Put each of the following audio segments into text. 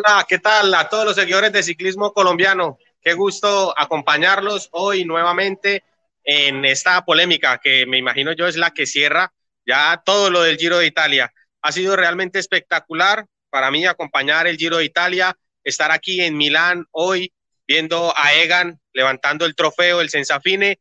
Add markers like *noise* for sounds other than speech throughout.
Hola, ¿qué tal a todos los seguidores de ciclismo colombiano? Qué gusto acompañarlos hoy nuevamente en esta polémica que me imagino yo es la que cierra ya todo lo del Giro de Italia. Ha sido realmente espectacular para mí acompañar el Giro de Italia, estar aquí en Milán hoy viendo a Egan levantando el trofeo, el Sensafine.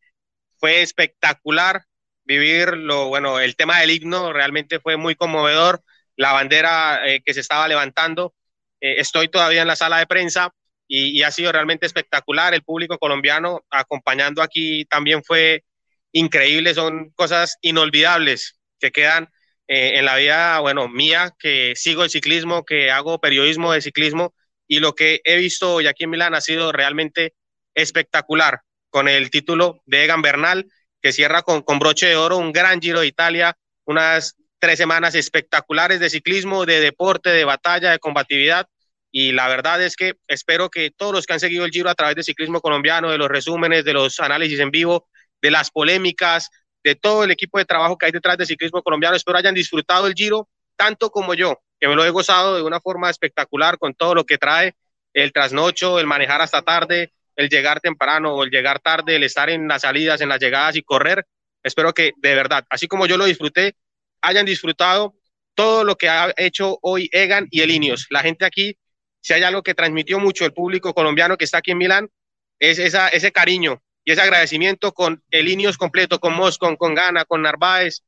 Fue espectacular vivir lo, bueno, el tema del himno realmente fue muy conmovedor, la bandera eh, que se estaba levantando. Eh, estoy todavía en la sala de prensa y, ha sido realmente espectacular. El público colombiano acompañando aquí también fue increíble, son cosas inolvidables que quedan eh, en la vida, bueno, mía, que sigo el ciclismo, que hago periodismo de ciclismo y lo que he visto hoy aquí en Milán ha sido realmente espectacular con el título de Egan Bernal, que cierra con, con broche de oro un gran Giro de Italia, unas tres semanas espectaculares de ciclismo, de deporte, de batalla, de combatividad. Y la verdad es que espero que todos los que han seguido el Giro a través de ciclismo colombiano, de los resúmenes, de los análisis en vivo, de las polémicas, de todo el equipo de trabajo que hay detrás de ciclismo colombiano, espero hayan disfrutado el Giro tanto como yo, que me lo he gozado de una forma espectacular con todo lo que trae el trasnocho, el manejar hasta tarde, el llegar temprano o el llegar tarde, el estar en las salidas, en las llegadas y correr. Espero que de verdad, así como yo lo disfruté, hayan disfrutado todo lo que ha hecho hoy Egan y el Ineos. La gente aquí, si hay algo que transmitió mucho el público colombiano que está aquí en Milán, es ese cariño y ese agradecimiento con el Ineos completo, con Moscon, con Gana, con Narváez,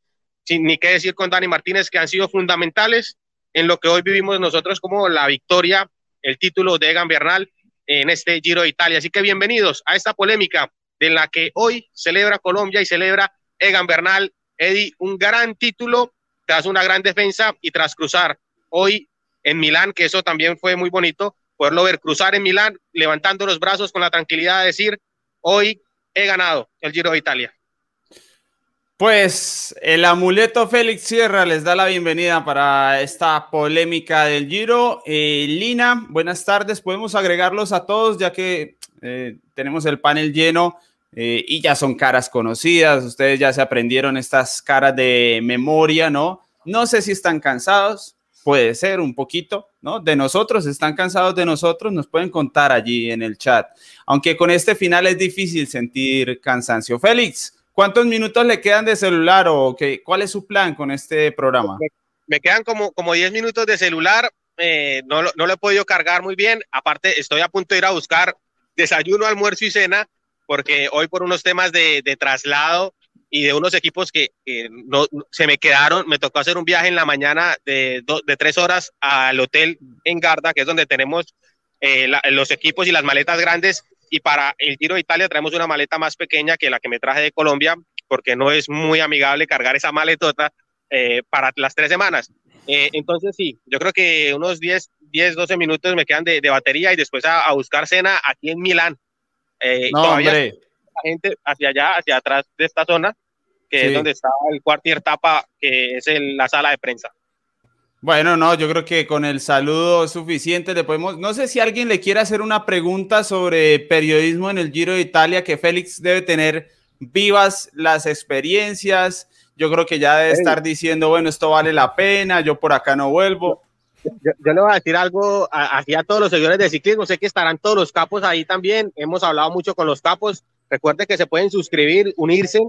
sin ni qué decir con Dani Martínez, que han sido fundamentales en lo que hoy vivimos nosotros como la victoria, el título de Egan Bernal en este Giro de Italia. Así que bienvenidos a esta polémica de la que hoy celebra Colombia y celebra Egan Bernal Eddie, un gran título tras una gran defensa y tras cruzar hoy en Milán, que eso también fue muy bonito, poderlo ver cruzar en Milán, levantando los brazos con la tranquilidad de decir, hoy he ganado el Giro de Italia. Pues el amuleto Félix Sierra les da la bienvenida para esta polémica del Giro. Eh, Lina, buenas tardes. Podemos agregarlos a todos ya que eh, tenemos el panel lleno. Eh, y ya son caras conocidas, ustedes ya se aprendieron estas caras de memoria, ¿no? No sé si están cansados, puede ser un poquito, ¿no? De nosotros, están cansados de nosotros, nos pueden contar allí en el chat. Aunque con este final es difícil sentir cansancio. Félix, ¿cuántos minutos le quedan de celular o qué, cuál es su plan con este programa? Me, quedan como, como 10 minutos de celular, eh, no, no lo he podido cargar muy bien, aparte estoy a punto de ir a buscar desayuno, almuerzo y cena porque hoy por unos temas de, traslado y de unos equipos que, no, se me quedaron, me tocó hacer un viaje en la mañana de, tres horas al hotel en Garda, que es donde tenemos eh, los equipos y las maletas grandes, y para el Giro de Italia traemos una maleta más pequeña que la que me traje de Colombia, porque no es muy amigable cargar esa maletota eh, para las tres semanas. Eh, entonces sí, yo creo que unos 10, 10 12 minutos me quedan de, batería y después a, a buscar cena aquí en Milán eh, no, hombre. La gente hacia allá, hacia atrás de esta zona, que es donde está el cuartier tapa, que es la sala de prensa. Bueno, no, yo creo que con el saludo suficiente le podemos. No sé si alguien le quiere hacer una pregunta sobre periodismo en el Giro de Italia, que Félix debe tener vivas las experiencias. Yo creo que ya debe estar diciendo, bueno, esto vale la pena, yo por acá no vuelvo. Yo, le voy a decir algo aquí a, todos los seguidores de ciclismo. Sé que estarán todos los capos ahí también. Hemos hablado mucho con los capos. Recuerden que se pueden suscribir, unirse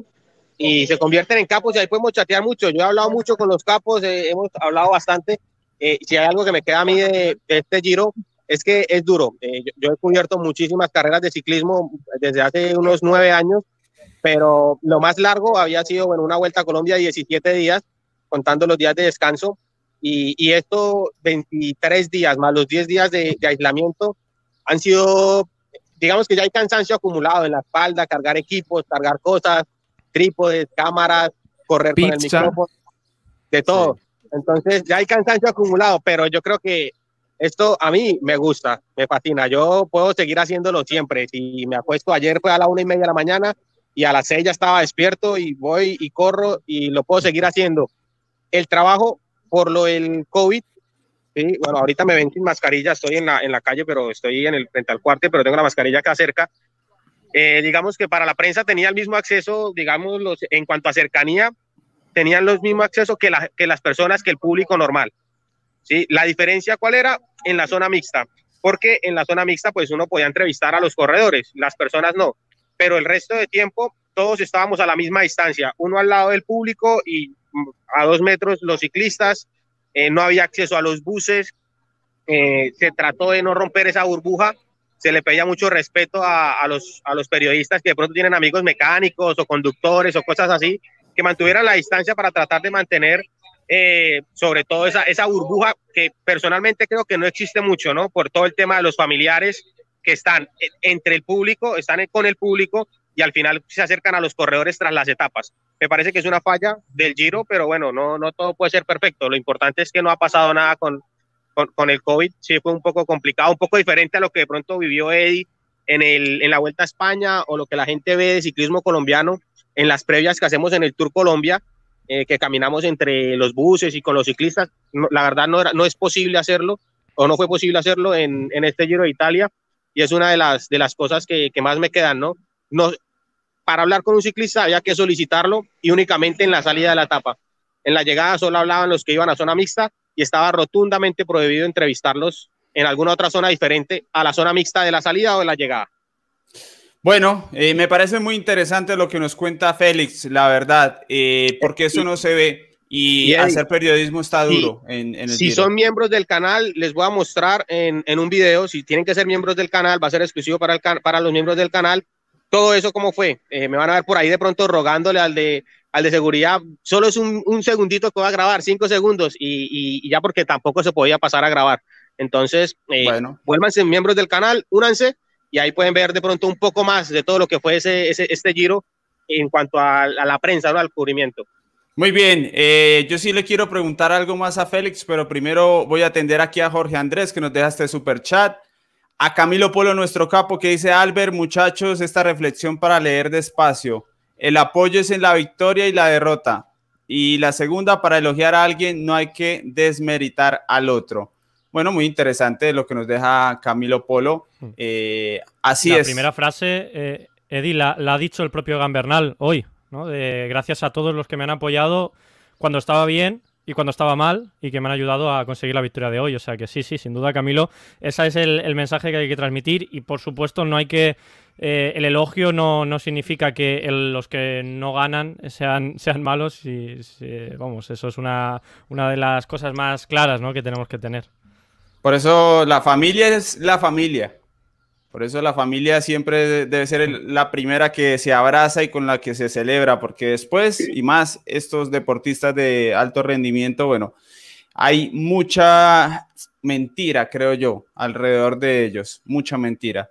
y se convierten en capos y ahí podemos chatear mucho. Yo he hablado mucho con los capos, eh, hemos hablado bastante. Eh, si hay algo que me queda a mí de, este giro, es que es duro. Eh, yo, he cubierto muchísimas carreras de ciclismo desde hace unos nueve años, pero lo más largo había sido bueno, una vuelta a Colombia 17 días, contando los días de descanso. Y, y esto, 23 días más los 10 días de, aislamiento, han sido, digamos que ya hay cansancio acumulado en la espalda, cargar equipos, cargar cosas, trípodes, cámaras, correr con el micrófono, de todo. Entonces ya hay cansancio acumulado, pero yo creo que esto a mí me gusta, me fascina. Yo puedo seguir haciéndolo siempre. Si me acuesto ayer fue a la una y media de la mañana y a las seis ya estaba despierto y voy y corro y lo puedo seguir haciendo. El trabajo por lo del COVID, sí, bueno, ahorita me ven sin mascarilla, estoy en la, en la calle, pero estoy en el frente al cuarto, pero tengo la mascarilla acá cerca. Eh, digamos que para la prensa tenía el mismo acceso, digamos, los, en cuanto a cercanía, tenían los mismos acceso que, la, que las personas, que el público normal. ¿sí? La diferencia, ¿cuál era? En la zona mixta, porque en la zona mixta, pues uno podía entrevistar a los corredores, las personas no, pero el resto de tiempo todos estábamos a la misma distancia, uno al lado del público y a dos metros los ciclistas, eh, no había acceso a los buses, eh, se trató de no romper esa burbuja, se le pedía mucho respeto a, los, a los periodistas que de pronto tienen amigos mecánicos o conductores o cosas así, que mantuvieran la distancia para tratar de mantener eh, sobre todo esa, esa burbuja que personalmente creo que no existe mucho, ¿no? Por todo el tema de los familiares que están entre el público, están con el público y al final se acercan a los corredores tras las etapas. Me parece que es una falla del Giro, pero bueno, no, no todo puede ser perfecto. Lo importante es que no ha pasado nada con, con, el COVID. Sí fue un poco complicado, un poco diferente a lo que de pronto vivió Eddie en, el, en la Vuelta a España o lo que la gente ve de ciclismo colombiano en las previas que hacemos en el Tour Colombia, eh, que caminamos entre los buses y con los ciclistas. la verdad no, era, no es posible hacerlo o no fue posible hacerlo en, en, este Giro de Italia y es una de las, de las cosas que, que más me quedan, ¿no? no para hablar con un ciclista había que solicitarlo y únicamente en la salida de la etapa. En la llegada solo hablaban los que iban a zona mixta y estaba rotundamente prohibido entrevistarlos en alguna otra zona diferente a la zona mixta de la salida o de la llegada. Bueno, eh, me parece muy interesante lo que nos cuenta Félix, la verdad, eh, porque eso no se ve y, hacer periodismo está duro. en, el si son miembros del canal, les voy a mostrar en, en, un video, si tienen que ser miembros del canal, va a ser exclusivo para, el, para los miembros del canal, todo eso cómo fue. Eh, me van a ver por ahí de pronto rogándole al de, al de seguridad, solo es un, un segundito que va a grabar, cinco segundos, y, y, ya porque tampoco se podía pasar a grabar. Entonces, eh, bueno. vuélvanse miembros del canal, únanse y ahí pueden ver de pronto un poco más de todo lo que fue ese, ese este giro en cuanto a, la prensa, ¿no? al cubrimiento. Muy bien, eh, yo sí le quiero preguntar algo más a Félix, pero primero voy a atender aquí a Jorge Andrés que nos deja este super chat. A Camilo Polo, nuestro capo, que dice, Albert, muchachos, esta reflexión para leer despacio. El apoyo es en la victoria y la derrota. Y la segunda, para elogiar a alguien, no hay que desmeritar al otro. Bueno, muy interesante lo que nos deja Camilo Polo. Mm. Eh, así es. La primera frase, eh, Eddie, la, ha dicho el propio Gambernal hoy, ¿no? gracias a todos los que me han apoyado cuando estaba bien y cuando estaba mal y que me han ayudado a conseguir la victoria de hoy. O sea que sí, sí, sin duda, Camilo, ese es el, mensaje que hay que transmitir y por supuesto no hay que... Eh, el elogio no, no significa que los que no ganan sean, *laughs* sean malos y, vamos, eso es una, una de las cosas más claras ¿no? que tenemos que tener. Por eso la familia es la familia. Por eso la familia siempre debe ser la primera que se abraza y con la que se celebra, porque después, y más estos deportistas de alto rendimiento, bueno, hay mucha mentira, creo yo, alrededor de ellos, mucha mentira.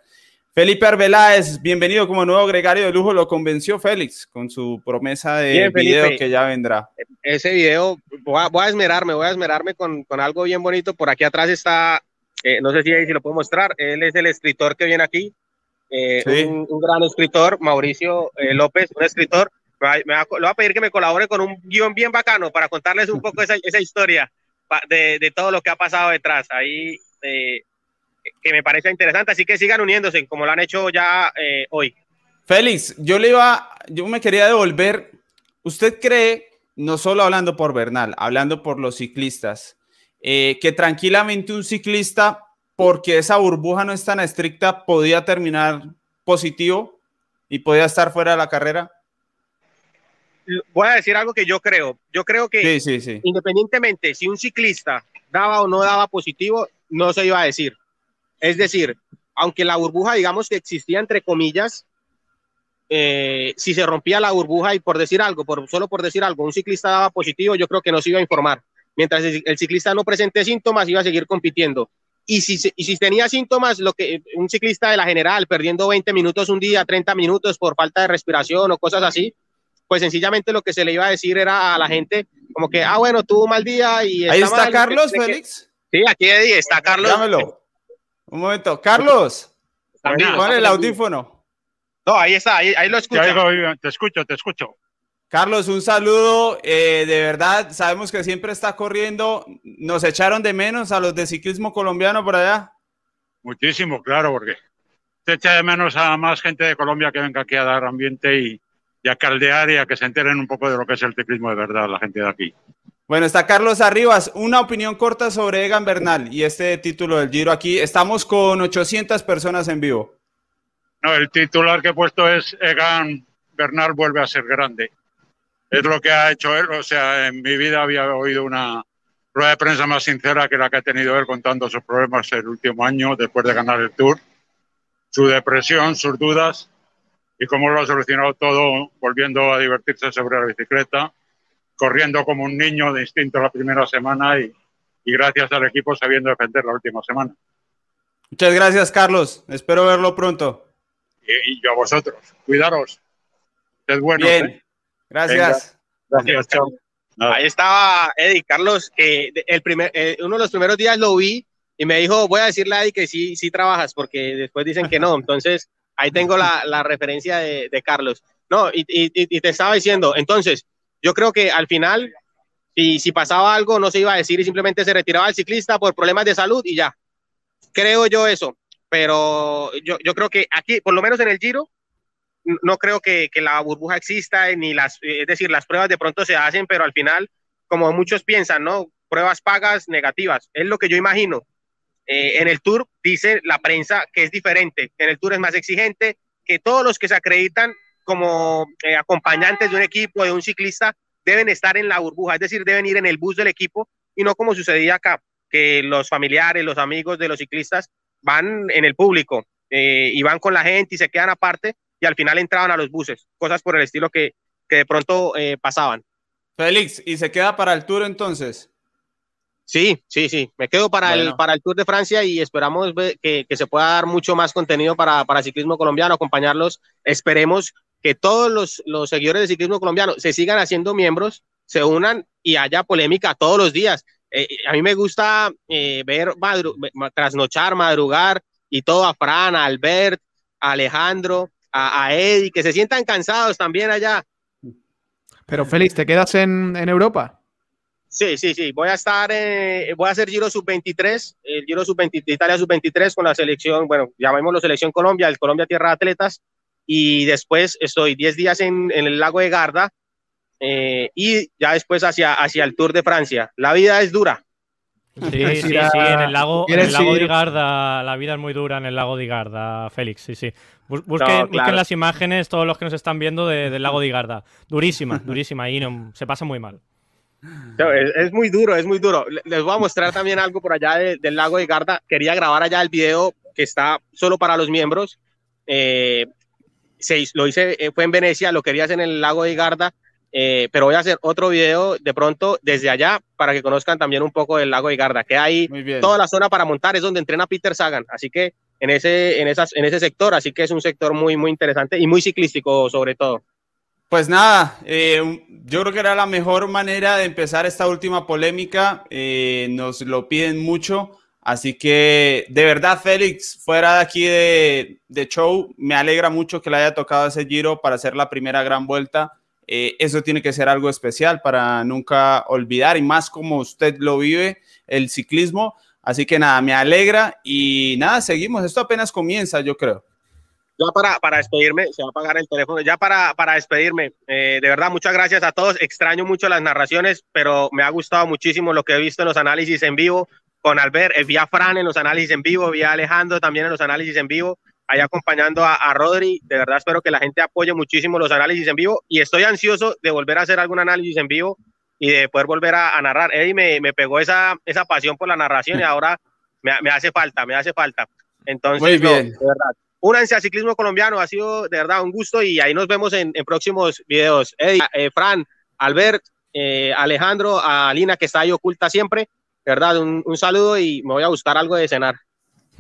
Felipe Arbeláez, bienvenido como nuevo gregario de lujo, lo convenció Félix con su promesa de video que ya vendrá. Ese video, voy a, esmerarme, voy a esmerarme con, con algo bien bonito. Por aquí atrás está eh, no sé si ahí si lo puedo mostrar. Él es el escritor que viene aquí. Eh, un, gran escritor, Mauricio eh, López, un escritor. Me va, a pedir que me colabore con un guion bien bacano para contarles un poco esa, *laughs* esa historia de, de, todo lo que ha pasado detrás. Ahí, que me parece interesante. Así que sigan uniéndose como lo han hecho ya hoy. Félix, yo le iba, yo me quería devolver. ¿Usted cree, no solo hablando por Bernal, hablando por los ciclistas, eh, que tranquilamente un ciclista, porque esa burbuja no es tan estricta, podía terminar positivo y podía estar fuera de la carrera? Voy a decir algo que yo creo. Yo creo que independientemente si un ciclista daba o no daba positivo, no se iba a decir. Es decir, aunque la burbuja, digamos que existía entre comillas, eh, si se rompía la burbuja y por decir algo, por, solo por decir algo, un ciclista daba positivo, yo creo que no se iba a informar mientras el ciclista no presente síntomas, iba a seguir compitiendo. Y si, si tenía síntomas, lo que un ciclista de la general, perdiendo 20 minutos un día, 30 minutos por falta de respiración o cosas así, pues sencillamente lo que se le iba a decir era a la gente como que, ah, bueno, tuvo un mal día y... Ahí está Carlos, Félix. Sí, aquí está Carlos. Dámelo. Un momento. Carlos, pon el audífono. No, ahí está, ahí, ahí lo escucho. Te escucho, te escucho. Carlos, un saludo. Eh, de verdad, sabemos que siempre está corriendo. ¿Nos echaron de menos a los de ciclismo colombiano por allá? Muchísimo, claro, porque se echa de menos a más gente de Colombia que venga aquí a dar ambiente y, a caldear y a que se enteren un poco de lo que es el ciclismo de verdad, la gente de aquí. Bueno, está Carlos Arribas. Una opinión corta sobre Egan Bernal y este título del Giro aquí. Estamos con 800 personas en vivo. No, el titular que he puesto es Egan Bernal vuelve a ser grande. Es lo que ha hecho él. O sea, en mi vida había oído una rueda de prensa más sincera que la que ha tenido él contando sus problemas el último año después de ganar el Tour, su depresión, sus dudas y cómo lo ha solucionado todo volviendo a divertirse sobre la bicicleta corriendo como un niño de instinto la primera semana y, gracias al equipo sabiendo defender la última semana. Muchas gracias, Carlos. Espero verlo pronto. Y, yo a vosotros. Cuidaros. Es bueno. Bien. ¿eh? Gracias. Gracias, chao. Ahí estaba Eddie, Carlos, que el primer, eh, uno de los primeros días lo vi y me dijo, voy a decirle a Eddie que sí, sí trabajas, porque después dicen que no. Entonces, ahí tengo la, la referencia de, de, Carlos. No, y, y, y, te estaba diciendo, entonces, yo creo que al final, si, si pasaba algo, no se iba a decir y simplemente se retiraba el ciclista por problemas de salud y ya. Creo yo eso, pero yo, yo creo que aquí, por lo menos en el Giro, no creo que, que, la burbuja exista, ni las, es decir, las pruebas de pronto se hacen, pero al final, como muchos piensan, ¿no? Pruebas pagas negativas, es lo que yo imagino. Eh, en el Tour dice la prensa que es diferente, en el Tour es más exigente, que todos los que se acreditan como eh, acompañantes de un equipo, de un ciclista, deben estar en la burbuja, es decir, deben ir en el bus del equipo y no como sucedía acá, que los familiares, los amigos de los ciclistas van en el público eh, y van con la gente y se quedan aparte y al final entraban a los buses, cosas por el estilo que, que de pronto eh, pasaban. Félix, ¿y se queda para el Tour entonces? Sí, sí, sí. Me quedo para, el, para el Tour de Francia y esperamos que, que, se pueda dar mucho más contenido para, para ciclismo colombiano, acompañarlos. Esperemos que todos los, los seguidores de ciclismo colombiano se sigan haciendo miembros, se unan y haya polémica todos los días. Eh, a mí me gusta eh, ver madru trasnochar, madrugar y todo a Fran, a Albert, a Alejandro, a, a, Eddie, que se sientan cansados también allá. Pero Félix, ¿te quedas en, en Europa? Sí, sí, sí. Voy a estar, eh, voy a hacer Giro Sub-23, el Giro Sub-23, Italia Sub-23 con la selección, bueno, llamémoslo Selección Colombia, el Colombia Tierra de Atletas y después estoy 10 días en, en, el lago de Garda eh, y ya después hacia, hacia el Tour de Francia. La vida es dura. Sí, *laughs* sí, sí, en el lago, en el lago de Garda, la vida es muy dura en el lago de Garda, Félix, sí, sí. Busquen, no, claro. busquen las imágenes, todos los que nos están viendo de, del lago de Garda. Durísima, *laughs* durísima, ahí no, se pasa muy mal. No, es, es, muy duro, es muy duro. Les voy a mostrar también algo por allá de, del lago de Garda. Quería grabar allá el video que está solo para los miembros. Eh, se, lo hice, eh, fue en Venecia, lo quería hacer en el lago de Garda, eh, pero voy a hacer otro video de pronto desde allá para que conozcan también un poco del lago de Garda, que hay toda la zona para montar, es donde entrena Peter Sagan, así que en ese, en, esas, en ese sector, así que es un sector muy, muy interesante y muy ciclístico sobre todo. Pues nada, eh, yo creo que era la mejor manera de empezar esta última polémica, eh, nos lo piden mucho. Así que de verdad, Félix, fuera de aquí de, de, show, me alegra mucho que le haya tocado ese giro para hacer la primera gran vuelta. Eh, eso tiene que ser algo especial para nunca olvidar y más como usted lo vive, el ciclismo. Así que nada, me alegra y nada, seguimos. Esto apenas comienza, yo creo. Ya para, para despedirme, se va a apagar el teléfono. Ya para, para despedirme, eh, de verdad, muchas gracias a todos. Extraño mucho las narraciones, pero me ha gustado muchísimo lo que he visto en los análisis en vivo con Albert, eh, vi a Fran en los análisis en vivo, vi a Alejandro también en los análisis en vivo, ahí acompañando a, a, Rodri. De verdad espero que la gente apoye muchísimo los análisis en vivo y estoy ansioso de volver a hacer algún análisis en vivo y de poder volver a, a narrar. Eddie me, me, pegó esa, esa pasión por la narración y ahora me, me hace falta, me hace falta. Entonces, Muy bien. No, de verdad. Únanse al ciclismo colombiano, ha sido de verdad un gusto y ahí nos vemos en, en próximos videos. Eddie, eh, Fran, Albert, eh, Alejandro, a Lina que está ahí oculta siempre verdad, un, un, saludo y me voy a buscar algo de cenar.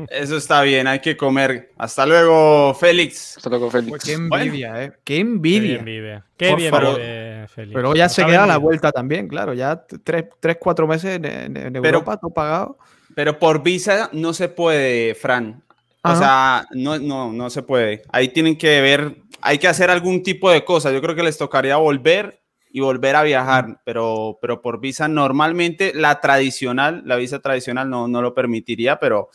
Eso está bien, hay que comer. Hasta luego, Félix. Hasta luego, Félix. Pues qué envidia, bueno. ¿eh? Qué envidia. Qué vive. Qué bien pero, vive, Félix. Pero ya se queda la vuelta también, claro. Ya tres, tres cuatro meses en, en, en Europa, todo pagado. Pero por visa no se puede, Fran. O sea, no, no, no se puede. Ahí tienen que ver, hay que hacer algún tipo de cosa. Yo creo que les tocaría volver y volver a viajar, pero, pero por visa normalmente la tradicional, la visa tradicional no, no lo permitiría, pero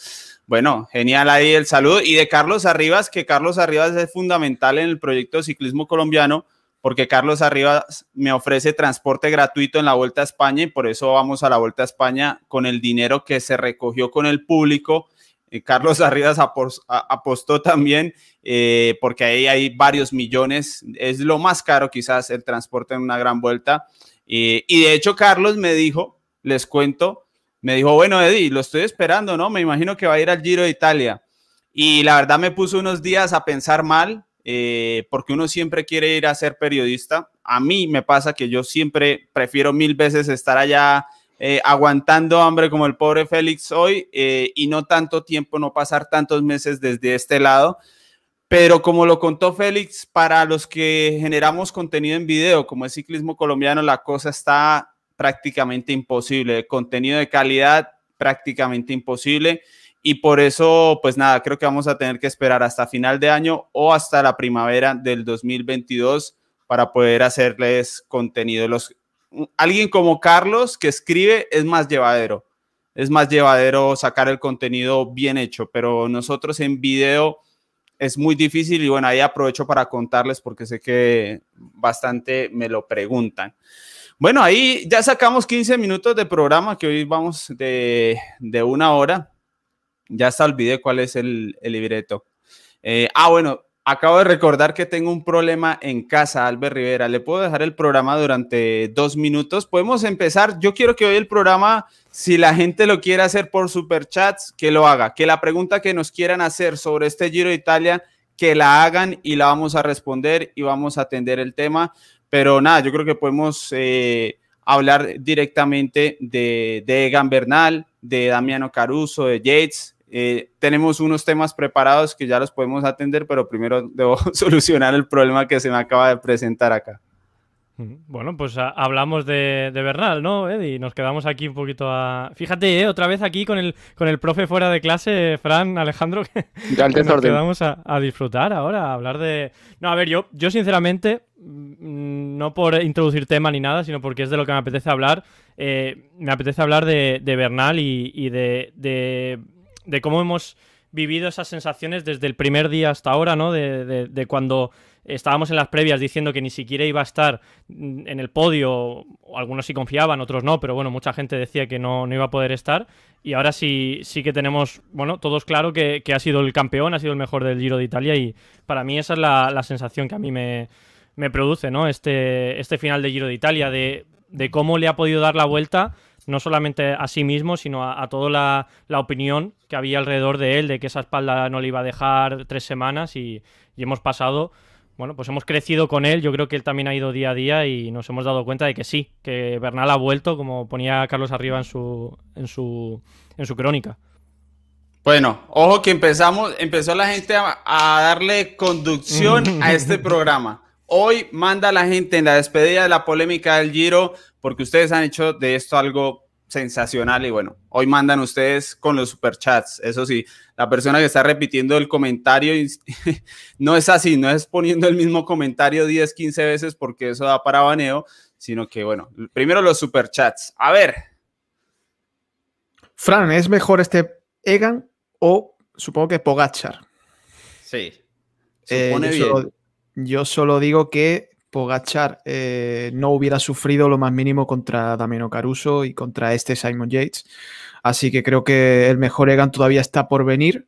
bueno, genial ahí el saludo. Y de Carlos Arribas, que Carlos Arribas es fundamental en el proyecto ciclismo colombiano, porque Carlos Arribas me ofrece transporte gratuito en la Vuelta a España y por eso vamos a la Vuelta a España con el dinero que se recogió con el público. Eh, Carlos Arribas apostó también eh, porque ahí hay varios millones, es lo más caro quizás el transporte en una gran vuelta. y de hecho Carlos me dijo, les cuento, me dijo, bueno Eddie, lo estoy esperando, ¿no? Me imagino que va a ir al Giro de Italia. Y la verdad me puso unos días a pensar mal, eh, porque uno siempre quiere ir a ser periodista. A mí me pasa que yo siempre prefiero mil veces estar allá eh, aguantando hambre como el pobre Félix hoy eh, y no tanto tiempo, no pasar tantos meses desde este lado. Pero como lo contó Félix, para los que generamos contenido en video, como es ciclismo colombiano, la cosa está prácticamente imposible. Contenido de calidad prácticamente imposible y por eso, pues nada, creo que vamos a tener que esperar hasta final de año o hasta la primavera del 2022 para poder hacerles contenido. Los, alguien como Carlos que escribe es más llevadero, es más llevadero sacar el contenido bien hecho, pero nosotros en video es muy difícil y bueno, ahí aprovecho para contarles porque sé que bastante me lo preguntan. Bueno, ahí ya sacamos 15 minutos de programa, que hoy vamos de, de una hora. Ya hasta olvidé cuál es el, libreto. Eh, ah, bueno, acabo de recordar que tengo un problema en casa, Albert Rivera. ¿Le puedo dejar el programa durante dos minutos? Podemos empezar. Yo quiero que hoy el programa, si la gente lo quiere hacer por superchats, que lo haga. Que la pregunta que nos quieran hacer sobre este Giro de Italia, que la hagan y la vamos a responder y vamos a atender el tema. Pero nada, yo creo que podemos eh, hablar directamente de, de Egan Bernal, de Damiano Caruso, de Yates, eh, tenemos unos temas preparados que ya los podemos atender, pero primero *laughs* debo solucionar el problema que se me acaba de presentar acá. Bueno, pues hablamos de, Bernal, ¿no, Eddie? Nos quedamos aquí un poquito a... Fíjate, ¿eh? otra vez aquí con el, con el profe fuera de clase, Fran, Alejandro, *laughs* que, nos quedamos a, disfrutar ahora, a hablar de... No, a ver, yo, yo sinceramente, no por introducir tema ni nada, sino porque es de lo que me apetece hablar, eh, me apetece hablar de, Bernal y, de de cómo hemos vivido esas sensaciones desde el primer día hasta ahora, ¿no? De, de, cuando estábamos en las previas diciendo que ni siquiera iba a estar en el podio, algunos sí confiaban, otros no, pero bueno, mucha gente decía que no, no iba a poder estar. Y ahora sí, sí que tenemos, bueno, todos claro que, ha sido el campeón, ha sido el mejor del Giro de Italia y para mí esa es la, la sensación que a mí me, me, produce, ¿no? Este, este final de Giro de Italia, de, de cómo le ha podido dar la vuelta no solamente a sí mismo, sino a, toda la, opinión que había alrededor de él, de que esa espalda no le iba a dejar tres semanas y, hemos pasado, bueno, pues hemos crecido con él, yo creo que él también ha ido día a día y nos hemos dado cuenta de que sí, que Bernal ha vuelto, como ponía Carlos Arriba en su, en su, en su crónica. Bueno, ojo que empezamos, empezó la gente a, a darle conducción *laughs* a este programa. Hoy manda la gente en la despedida de la polémica del Giro porque ustedes han hecho de esto algo sensacional y bueno, hoy mandan ustedes con los superchats. Eso sí, la persona que está repitiendo el comentario *laughs* no es así, no es poniendo el mismo comentario 10, 15 veces porque eso da para baneo, sino que bueno, primero los superchats. A ver. Fran, ¿es mejor este Egan o supongo que Pogachar? Sí. Eh, Supone bien. Yo solo digo que Pogachar eh, no hubiera sufrido lo más mínimo contra Damiano Caruso y contra este Simon Yates. Así que creo que el mejor Egan todavía está por venir,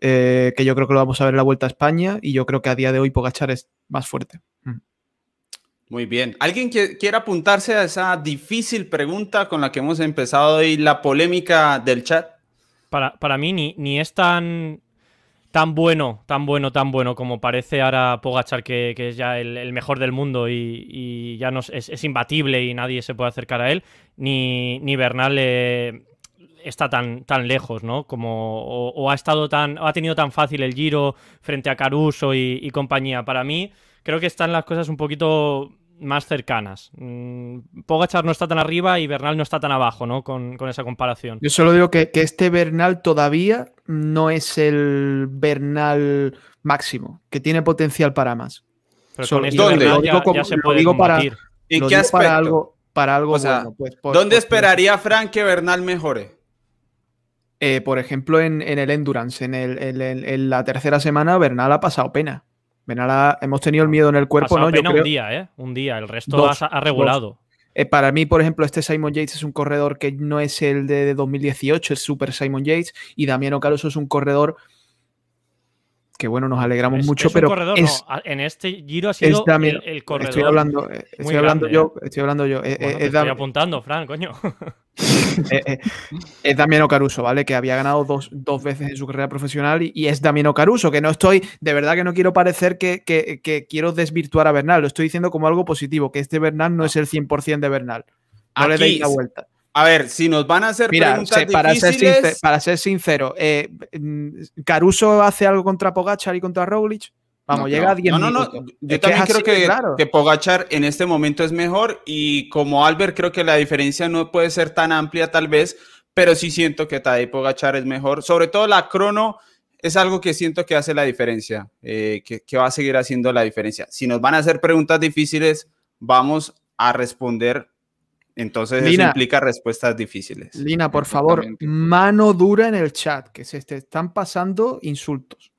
eh, que yo creo que lo vamos a ver en la Vuelta a España y yo creo que a día de hoy Pogachar es más fuerte. Mm. Muy bien. ¿Alguien que quiera apuntarse a esa difícil pregunta con la que hemos empezado hoy, la polémica del chat? Para, para mí ni, ni es tan tan bueno, tan bueno, tan bueno como parece ahora Pogachar, que, es ya el, mejor del mundo y, ya no es, imbatible y nadie se puede acercar a él, ni, ni Bernal eh, está tan, tan lejos, ¿no? Como, o, ha estado tan, ha tenido tan fácil el giro frente a Caruso y, y compañía. Para mí, creo que están las cosas un poquito más cercanas. Mm, Pogachar no está tan arriba y Bernal no está tan abajo, ¿no? Con, esa comparación. Yo solo digo que, este Bernal todavía no es el Bernal máximo, que tiene potencial para más. Pero este ¿Dónde? Lo digo, ya, se puede para, ¿En qué aspecto? Para algo, para algo bueno, pues, ¿Dónde esperaría Frank que Bernal mejore? Eh, por ejemplo, en, el Endurance, en, el, en, la tercera semana, Bernal ha pasado pena. Bernal hemos tenido el miedo en el cuerpo, ¿no? Yo un día, ¿eh? Un día, el resto ha, regulado. Eh, para mí, por ejemplo, este Simon Yates es un corredor que no es el de 2018, es Super Simon Yates, y Damiano Caruso es un corredor que bueno, nos alegramos mucho, pero en este giro ha sido el, corredor. Estoy hablando, eh, estoy hablando yo, estoy hablando yo. Eh, eh, estoy apuntando, Fran, coño. *laughs* es Damiano Caruso, ¿vale? Que había ganado dos, veces en su carrera profesional y, es Damiano Caruso, que no estoy, de verdad que no quiero parecer que, quiero desvirtuar a Bernal, lo estoy diciendo como algo positivo, que este Bernal no es el 100% de Bernal. No le deis la vuelta. A ver, si nos van a hacer preguntas para difíciles... Ser para ser sincero, eh, mm, ¿Caruso hace algo contra Pogachar y contra Roglic? Vamos, llega a 10 No, no, no. Yo también creo que, que, Pogachar en este momento es mejor y como Albert creo que la diferencia no puede ser tan amplia tal vez, pero sí siento que Tadej Pogachar es mejor. Sobre todo la crono es algo que siento que hace la diferencia, eh, que, que va a seguir haciendo la diferencia. Si nos van a hacer preguntas difíciles, vamos a responder entonces eso implica respuestas difíciles. Lina, por favor, mano dura en el chat, que se te están pasando insultos.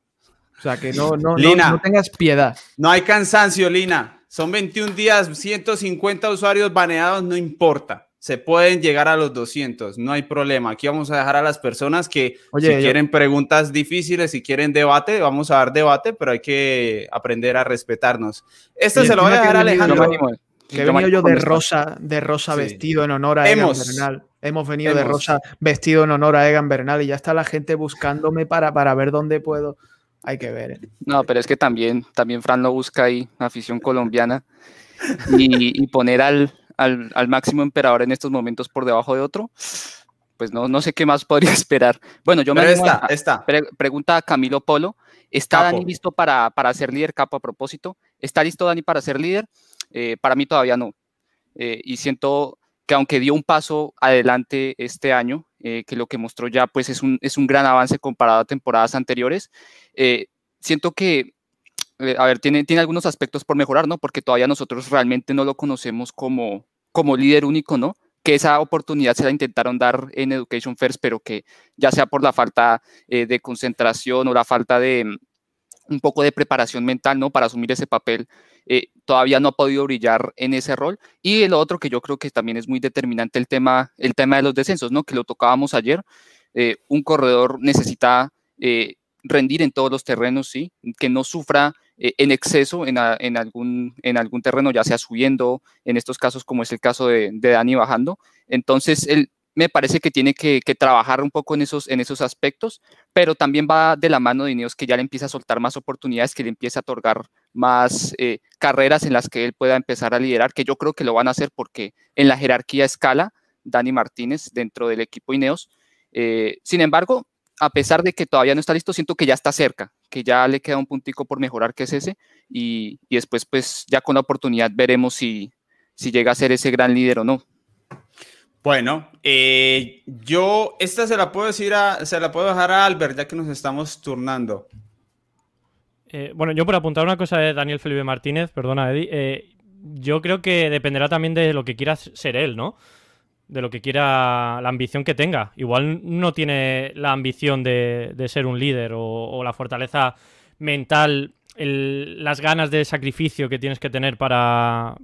O sea, que no, no, no, tengas piedad. No hay cansancio, Lina. Son 21 días, 150 usuarios baneados, no importa. Se pueden llegar a los 200, no hay problema. Aquí vamos a dejar a las personas que si quieren preguntas difíciles, si quieren debate, vamos a dar debate, pero hay que aprender a respetarnos. Esto se lo voy a dejar a Alejandro. Que he venido yo de rosa, de rosa vestido en honor a Egan Bernal. Hemos venido de rosa vestido en honor a Egan Bernal y ya está la gente buscándome para, para ver dónde puedo. Hay que ver. ¿eh? No, pero es que también, también Fran lo busca ahí, afición colombiana, y, poner al, al, máximo emperador en estos momentos por debajo de otro, pues no, no sé qué más podría *laughs* esperar. Bueno, yo me está, está. pregunta a Camilo Polo, ¿está Dani listo para, para ser líder capo a propósito? ¿Está listo Dani para ser líder? Eh, para mí todavía no. Eh, y siento que aunque dio un paso adelante este año, eh, que lo que mostró ya pues es un, es un gran avance comparado a temporadas anteriores, siento que, a ver, tiene, tiene algunos aspectos por mejorar, ¿no? Porque todavía nosotros realmente no lo conocemos como, como líder único, ¿no? que esa oportunidad se la intentaron dar en Education First, pero que ya sea por la falta de concentración o la falta de un poco de preparación mental, ¿no? Para asumir ese papel, eh, todavía no ha podido brillar en ese rol. Y el otro que yo creo que también es muy determinante, el tema, el tema de los descensos, ¿no? que lo tocábamos ayer. Eh, un corredor necesita eh, rendir en todos los terrenos, ¿sí? que no sufra en exceso en, algún, en algún terreno, ya sea subiendo, en estos casos como es el caso de, de Dani bajando. Entonces, el, me parece que tiene que, trabajar un poco en esos, en esos aspectos, pero también va de la mano de Ineos que ya le empieza a soltar más oportunidades, que le empieza a otorgar más eh, carreras en las que él pueda empezar a liderar, que yo creo que lo van a hacer porque en la jerarquía escala Dani Martínez dentro del equipo Ineos. Eh, sin embargo, a pesar de que todavía no está listo, siento que ya está cerca, que ya le queda un puntico por mejorar, que es ese, y, después pues ya con la oportunidad veremos si, si llega a ser ese gran líder o no. Bueno, eh, yo esta se la puedo decir a, se la puedo dejar a Albert ya que nos estamos turnando. Eh, bueno, yo por apuntar una cosa de Daniel Felipe Martínez, perdona Eddie, eh, yo creo que dependerá también de lo que quiera ser él, ¿no? De lo que quiera, la ambición que tenga. Igual no tiene la ambición de, ser un líder o la fortaleza mental las ganas de sacrificio que tienes que tener para,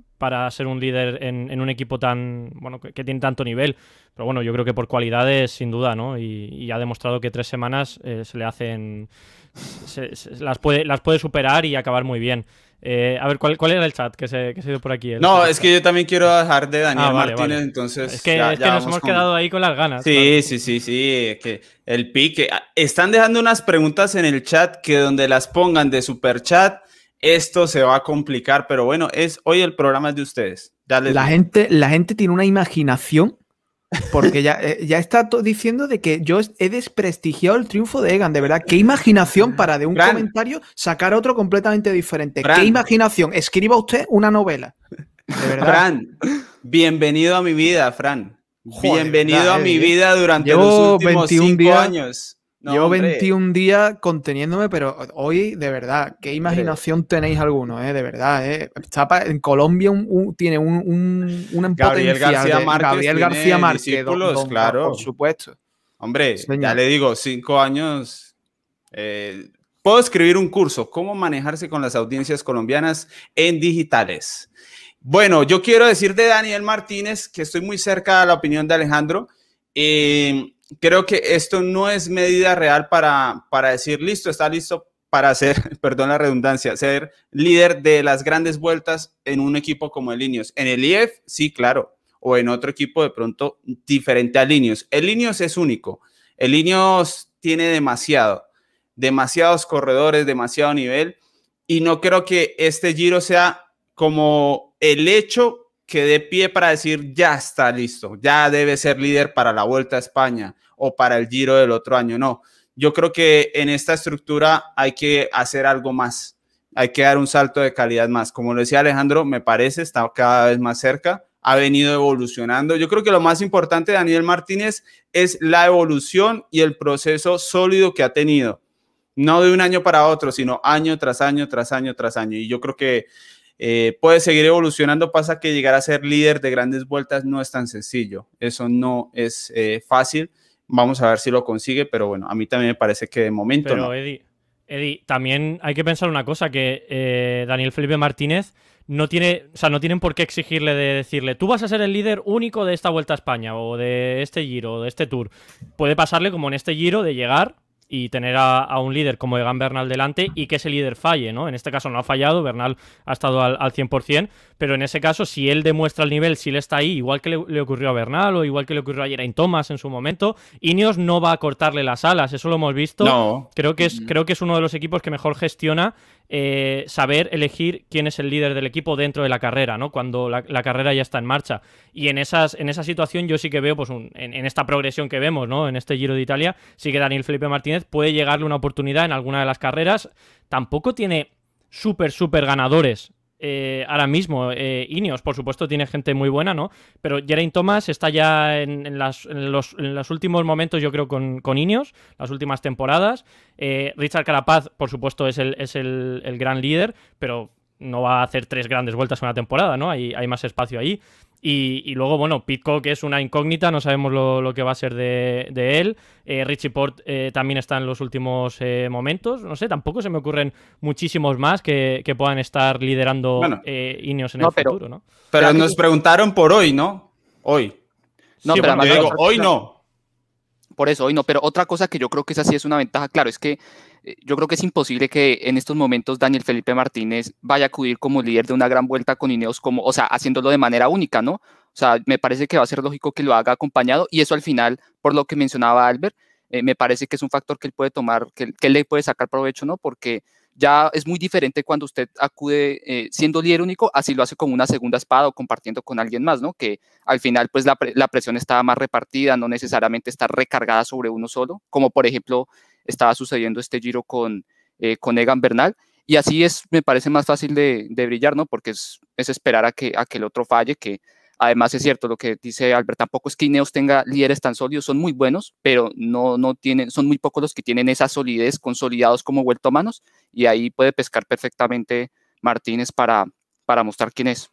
ser un líder en, un equipo tan bueno que, tiene tanto nivel. Pero bueno, yo creo que por cualidades, sin duda, ¿no? Y, ha demostrado que tres semanas eh, se le hacen. las, puede, las puede superar y acabar muy bien. Eh, a ver, ¿cuál, ¿cuál era el chat que se, que se dio por aquí? no, es que yo también quiero dejar de Daniel ah, Martínez, entonces. Es que, nos hemos quedado ahí con las ganas. Sí, sí, sí, sí. Que el pique. Ah, están dejando unas preguntas en el chat que donde las pongan de super chat, esto se va a complicar, pero bueno, es hoy el programa es de ustedes. la, gente, la gente tiene una imaginación porque ya, eh, ya está diciendo de que yo he desprestigiado el triunfo de Egan, de verdad. Qué imaginación para de un comentario sacar otro completamente diferente. Qué imaginación. Escriba usted una novela. De verdad. Fran, bienvenido a mi vida, Fran. bienvenido a mi vida durante los últimos cinco años. Llevo 21 días conteniéndome, pero hoy, de verdad, qué imaginación tenéis algunos, eh, de verdad. Eh. en Colombia tiene un, un, un Gabriel García Márquez. Gabriel García Márquez, claro. Por supuesto. Hombre, ya le digo, cinco años. Eh, Puedo escribir un curso, cómo manejarse con las audiencias colombianas en digitales. Bueno, yo quiero decir de Daniel Martínez que estoy muy cerca de la opinión de Alejandro. Eh, creo que esto no es medida real para, para decir, listo, está listo para ser, *laughs* perdón la redundancia, ser líder de las grandes vueltas en un equipo como el Ineos. En el IF, sí, claro, o en otro equipo de pronto diferente al Ineos. El Ineos es único. El Ineos tiene demasiado demasiados corredores, demasiado nivel, y no creo que este giro sea como el hecho que dé pie para decir ya está listo, ya debe ser líder para la Vuelta a España o para el giro del otro año. No, yo creo que en esta estructura hay que hacer algo más, hay que dar un salto de calidad más. Como lo decía Alejandro, me parece, está cada vez más cerca, ha venido evolucionando. Yo creo que lo más importante Daniel Martínez es la evolución y el proceso sólido que ha tenido no de un año para otro, sino año tras año, tras año, tras año. Y yo creo que eh, puede seguir evolucionando. Pasa que llegar a ser líder de grandes vueltas no es tan sencillo. Eso no es eh, fácil. Vamos a ver si lo consigue, pero bueno, a mí también me parece que de momento pero, Eddie, también hay que pensar una cosa, que eh, Daniel Felipe Martínez no tiene, o sea, no tienen por qué exigirle de decirle, tú vas a ser el líder único de esta Vuelta a España o de este Giro o de este Tour. Puede pasarle como en este Giro de llegar, y tener a, un líder como Egan Bernal delante y que ese líder falle, ¿no? En este caso no ha fallado, Bernal ha estado al, al 100%, pero en ese caso, si él demuestra el nivel, si él está ahí, igual que le, ocurrió a Bernal o igual que le ocurrió a Geraint Thomas en su momento, Ineos no va a cortarle las alas, eso lo hemos visto. No. Creo que es, creo que es uno de los equipos que mejor gestiona eh, saber elegir quién es el líder del equipo dentro de la carrera, ¿no? Cuando la, carrera ya está en marcha. Y en, esas, en esa situación yo sí que veo, pues en, en, esta progresión que vemos, ¿no? En este Giro de Italia, sí que Daniel Felipe Martínez puede llegarle una oportunidad en alguna de las carreras. Tampoco tiene súper, súper ganadores eh, ahora mismo. Eh, Ineos, por supuesto, tiene gente muy buena, ¿no? Pero Geraint Thomas está ya en, los, últimos momentos, yo creo, con, con Ineos, las últimas temporadas. Eh, Richard Carapaz, por supuesto, es, el, es el, gran líder, pero no va a hacer tres grandes vueltas en una temporada, ¿no? Hay, hay más espacio ahí. Y, luego, bueno, Pitcock es una incógnita, no sabemos lo, que va a ser de, él. Eh, Richie Port eh, también está en los últimos eh, momentos. No sé, tampoco se me ocurren muchísimos más que, puedan estar liderando Ineos en el futuro, ¿no? Pero nos preguntaron por hoy, ¿no? Hoy. No, pero hoy no. Por eso, hoy no. Pero otra cosa que yo creo que esa sí es una ventaja, claro, es que eh, yo creo que es imposible que en estos momentos Daniel Felipe Martínez vaya a acudir como líder de una gran vuelta con Ineos, como, o sea, haciéndolo de manera única, ¿no? O sea, me parece que va a ser lógico que lo haga acompañado y eso al final, por lo que mencionaba Albert, eh, me parece que es un factor que él puede tomar, que, que él le puede sacar provecho, ¿no? Porque ya es muy diferente cuando usted acude eh, siendo líder único, así lo hace con una segunda espada o compartiendo con alguien más, ¿no? Que al final pues la, presión estaba más repartida, no necesariamente está recargada sobre uno solo, como por ejemplo estaba sucediendo este giro con, eh, con Egan Bernal. Y así es, me parece más fácil de, brillar, ¿no? Porque es, es, esperar a que, a que el otro falle, que Además, es cierto lo que dice Albert, tampoco es que Ineos tenga líderes tan sólidos, son muy buenos, pero no, no tienen, son muy pocos los que tienen esa solidez consolidados como manos y ahí puede pescar perfectamente Martínez para, para mostrar quién es.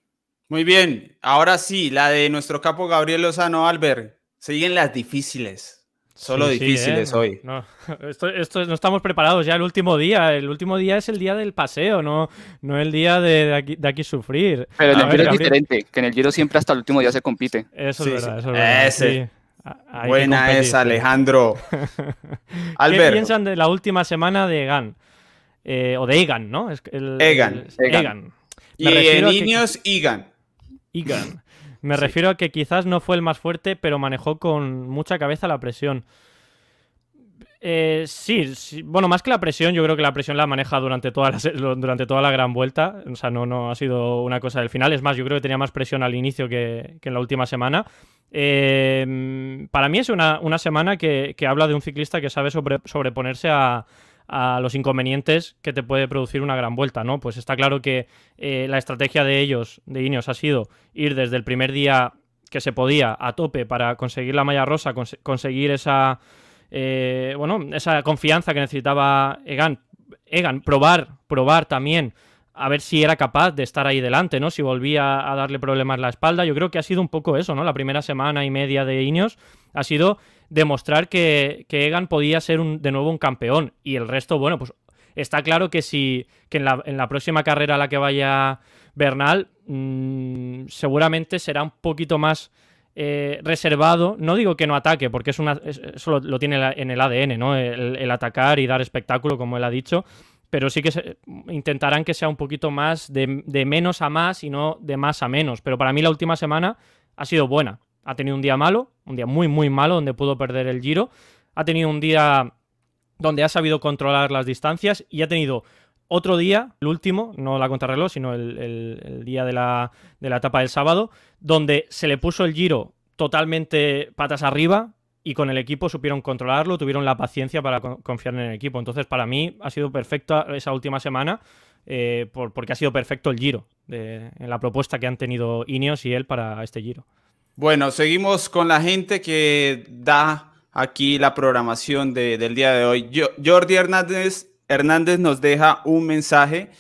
Muy bien, ahora sí, la de nuestro capo Gabriel Lozano, Albert. Siguen las difíciles. Solo difíciles ¿eh? hoy. No, *laughs* esto, esto, no estamos preparados ya el último día. El último día es el día del paseo, no, no el día de, de, aquí, sufrir. Pero en el Giro es diferente, que en el Giro siempre hasta el último día se compite. Eso es verdad, eso es verdad. Ese. Buena esa, Alejandro. *laughs* ¿Qué piensan de la última semana de Egan? Eh, o de Egan, ¿no? Egan. Egan. Y en niños, Egan. Egan. Me refiero a que quizás no fue el más fuerte, pero manejó con mucha cabeza la presión. Eh, sí, bueno, más que la presión, yo creo que la presión la maneja durante toda la, durante toda la gran vuelta. O sea, no, no ha sido una cosa del final. Es más, yo creo que tenía más presión al inicio que, en la última semana. Eh, para mí es una, semana que, habla de un ciclista que sabe sobreponerse a, a los inconvenientes que te puede producir una gran vuelta, ¿no? Pues está claro que eh, la estrategia de ellos, de Ineos, ha sido ir desde el primer día que se podía a tope para conseguir la malla rosa, conseguir esa, eh, bueno, esa confianza que necesitaba Egan, Egan, probar, probar también a ver si era capaz de estar ahí delante, ¿no? Si volvía a darle problemas la espalda. Yo creo que ha sido un poco eso, ¿no? La primera semana y media de Ineos ha sido demostrar que, Egan podía ser un, de nuevo un campeón. Y el resto, bueno, pues está claro que si que en, la, próxima carrera a la que vaya Bernal, mm, seguramente será un poquito más eh, reservado. No digo que no ataque, porque es una, eso lo, tiene en el ADN, ¿no? El, atacar y dar espectáculo, como él ha dicho. Pero sí que intentarán que sea un poquito más de, de menos a más y no de más a menos. Pero para mí la última semana ha sido buena. Ha tenido un día malo, un día muy, muy malo, donde pudo perder el giro. Ha tenido un día donde ha sabido controlar las distancias y ha tenido otro día, el último, no la contrarreloj, sino el, día de la, de la etapa del sábado, donde se le puso el giro totalmente patas arriba y con el equipo supieron controlarlo, tuvieron la paciencia para confiar en el equipo. Entonces, para mí ha sido perfecta esa última semana eh, porque ha sido perfecto el giro en la propuesta que han tenido Ineos y él para este giro. Bueno, seguimos con la gente que da aquí la programación del día de hoy. Jordi Hernández, Hernández nos deja un mensaje.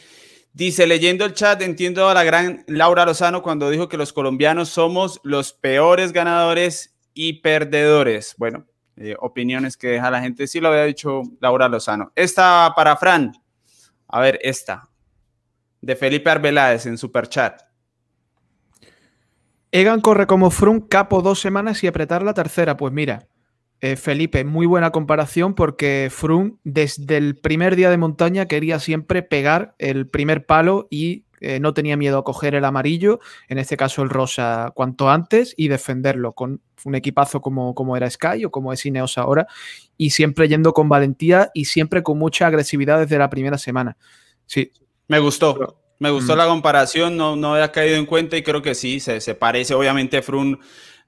Dice, leyendo el chat, entiendo a la gran Laura Lozano cuando dijo que los colombianos somos los peores ganadores y perdedores. Bueno, eh, opiniones que deja la gente. Sí lo había dicho Laura Lozano. Esta para Fran. A ver, esta. De Felipe Arbeláez en Super Chat. Egan corre como Frun capo dos semanas y apretar la tercera. Pues mira, eh, Felipe, muy buena comparación porque Frun desde el primer día de montaña quería siempre pegar el primer palo y eh, no tenía miedo a coger el amarillo, en este caso el rosa, cuanto antes y defenderlo con un equipazo como, como era Sky o como es Ineos ahora y siempre yendo con valentía y siempre con mucha agresividad desde la primera semana. Sí. Me gustó. Me gustó mm. la comparación, no, no había caído en cuenta y creo que sí, se, se parece. Obviamente, Frun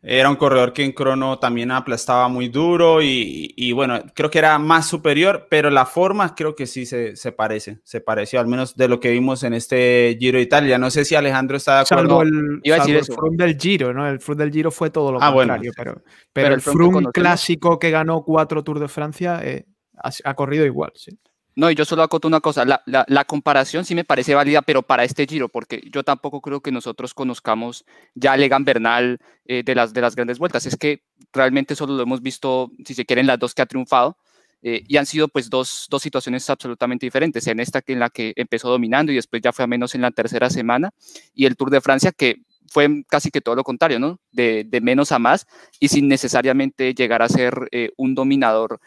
era un corredor que en crono también aplastaba muy duro y, y, bueno, creo que era más superior, pero la forma creo que sí se, se, parece, se pareció, al menos de lo que vimos en este Giro de Italia. No sé si Alejandro está de acuerdo. el, Iba a decir el Frun del Giro, ¿no? El Frun del Giro fue todo lo ah, contrario, pero, pero, el Frun clásico que ganó cuatro Tours de Francia eh, ha, ha, corrido igual, sí. No, y yo solo acoto una cosa, la, la, comparación sí me parece válida, pero para este Giro, porque yo tampoco creo que nosotros conozcamos ya Legan Bernal eh, de, las, de las grandes vueltas, es que realmente solo lo hemos visto, si se quieren, las dos que ha triunfado, eh, y han sido pues dos, situaciones absolutamente diferentes, en esta en la que empezó dominando y después ya fue a menos en la tercera semana, y el Tour de Francia que fue casi que todo lo contrario, ¿no? De, menos a más y sin necesariamente llegar a ser eh, un dominador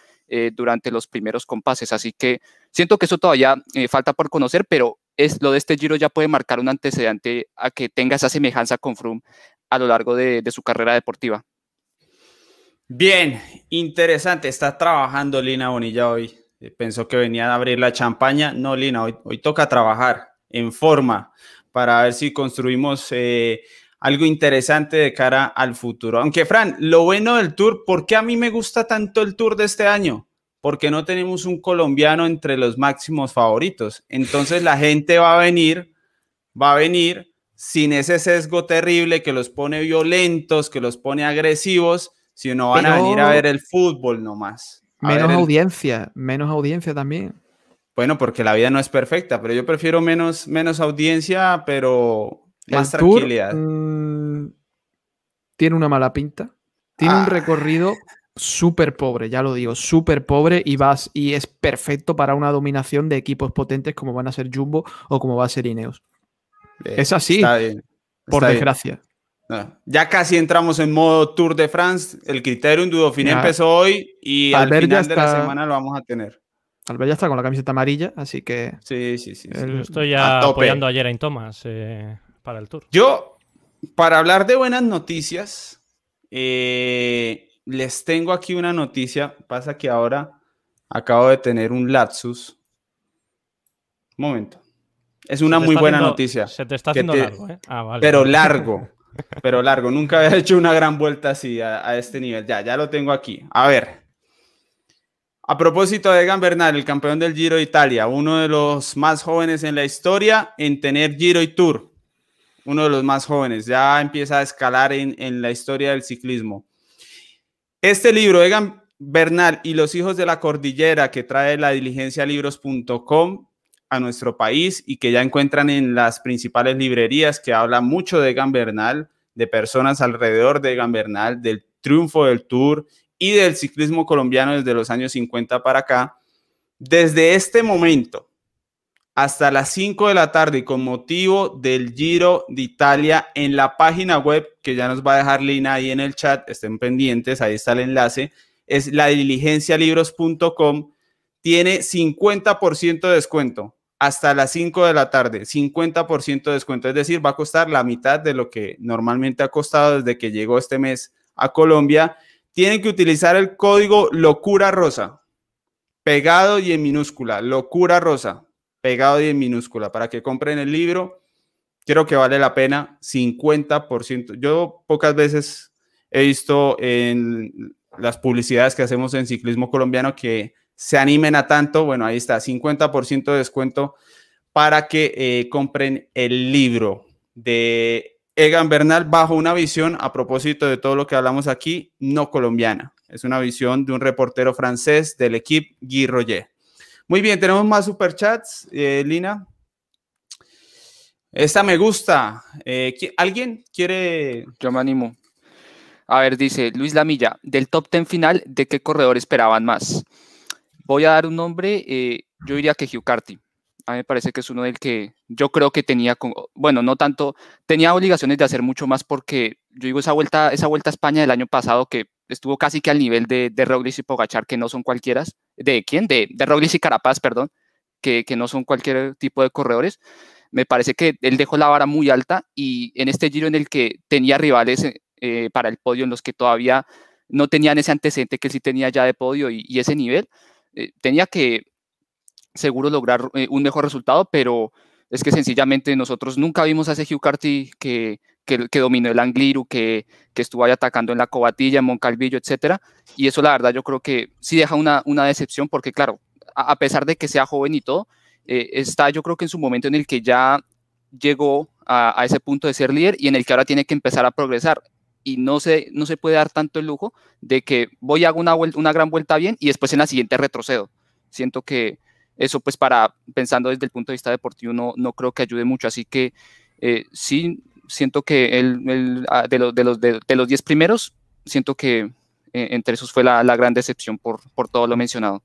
durante los primeros compases. Así que siento que eso todavía eh, falta por conocer, pero es, lo de este Giro ya puede marcar un antecedente a que tenga esa semejanza con Froome a lo largo de, su carrera deportiva. Bien, interesante. Está trabajando Lina Bonilla hoy. Eh, pensó que venía a abrir la champaña. No, Lina, hoy, hoy toca trabajar en forma para ver si construimos algo interesante de cara al futuro. Aunque, Fran, lo bueno del tour, ¿por qué a mí me gusta tanto el tour de este año? Porque no tenemos un colombiano entre los máximos favoritos. Entonces la gente va a venir, va a venir sin ese sesgo terrible que los pone violentos, que los pone agresivos, sino van a venir a ver el fútbol nomás. Menos audiencia, menos audiencia también. Bueno, porque la vida no es perfecta, pero yo prefiero menos, menos audiencia, pero más tranquilidad. Mm, tiene una mala pinta. Tiene un ah. recorrido súper pobre, ya lo digo, súper pobre y vas y es perfecto para una dominación de equipos potentes como van a ser Jumbo o como va a ser Ineos. es así, por desgracia. Ya casi entramos en modo Tour de France. El criterio en Dudofiné empezó hoy y al final de la semana lo vamos a tener. Albert ya está con la camiseta amarilla, así que. Sí, sí, sí. estoy ya apoyando a Geraint Thomas. Eh para el tour. Yo, para hablar de buenas noticias, eh, les tengo aquí una noticia. Pasa que ahora acabo de tener un lapsus. momento. Es una muy buena noticia. Se te está haciendo largo, ¿eh? Ah, pero largo. pero largo. Nunca había hecho una gran vuelta así a, a, este nivel. Ya, ya lo tengo aquí. A ver. A propósito de Egan Bernal, el campeón del Giro de Italia, uno de los más jóvenes en la historia en tener Giro y Tour uno de los más jóvenes, ya empieza a escalar en, la historia del ciclismo. Este libro, Egan Bernal y los hijos de la cordillera, que trae la diligencia libros.com a nuestro país y que ya encuentran en las principales librerías, que habla mucho de Egan Bernal, de personas alrededor de Egan Bernal, del triunfo del Tour y del ciclismo colombiano desde los años 50 para acá. Desde este momento, hasta las 5 de la tarde con motivo del Giro de Italia en la página web que ya nos va a dejar Lina ahí en el chat, estén pendientes, ahí está el enlace, es la diligencialibros.com, tiene 50% de descuento hasta las 5 de la tarde, 50% de descuento, es decir, va a costar la mitad de lo que normalmente ha costado desde que llegó este mes a Colombia. Tienen que utilizar el código locura rosa, pegado y en minúscula, locura rosa, pegado y en minúscula, para que compren el libro. Creo que vale la pena 50%. Yo pocas veces he visto en las publicidades que hacemos en ciclismo colombiano que se animen a tanto. Bueno, ahí está, 50% de descuento para que eh, compren el libro de Egan Bernal bajo una visión, a propósito de todo lo que hablamos aquí, no colombiana. Es una visión de un reportero francés del equipo Guy Roger. Muy bien, tenemos más superchats, eh, Lina. Esta me gusta. Eh, ¿Alguien quiere? Yo me animo. A ver, dice Luis Lamilla, del top 10 final, ¿de qué corredor esperaban más? Voy a dar un nombre, eh, yo diría que Hugh Carty. A mí me parece que es uno del que yo creo que tenía, bueno, no tanto, tenía obligaciones de hacer mucho más porque yo digo esa vuelta, esa vuelta a España del año pasado que estuvo casi que al nivel de, de Roglic y Pogachar, que no son cualquiera. ¿De quién? De, de Roglic y Carapaz, perdón, que, que no son cualquier tipo de corredores. Me parece que él dejó la vara muy alta y en este giro en el que tenía rivales eh, para el podio, en los que todavía no tenían ese antecedente que sí tenía ya de podio y, ese nivel, eh, tenía que seguro lograr eh, un mejor resultado, pero es que sencillamente nosotros nunca vimos a ese Hugh Carty que, que, dominó el Angliru, que, que, estuvo ahí atacando en la Cobatilla, en Moncalvillo, etcétera. Y eso, la verdad, yo creo que sí deja una, una decepción, porque, claro, a, pesar de que sea joven y todo, eh, está yo creo que en su momento en el que ya llegó a, a, ese punto de ser líder y en el que ahora tiene que empezar a progresar. Y no se, no se puede dar tanto el lujo de que voy a hacer una, una gran vuelta bien y después en la siguiente retrocedo. Siento que eso, pues, para pensando desde el punto de vista deportivo, no, no creo que ayude mucho. Así que eh, sí, siento que el, ah, de, los, de, los, de, los 10 primeros, siento que eh, entre esos fue la, gran decepción por, por todo lo mencionado.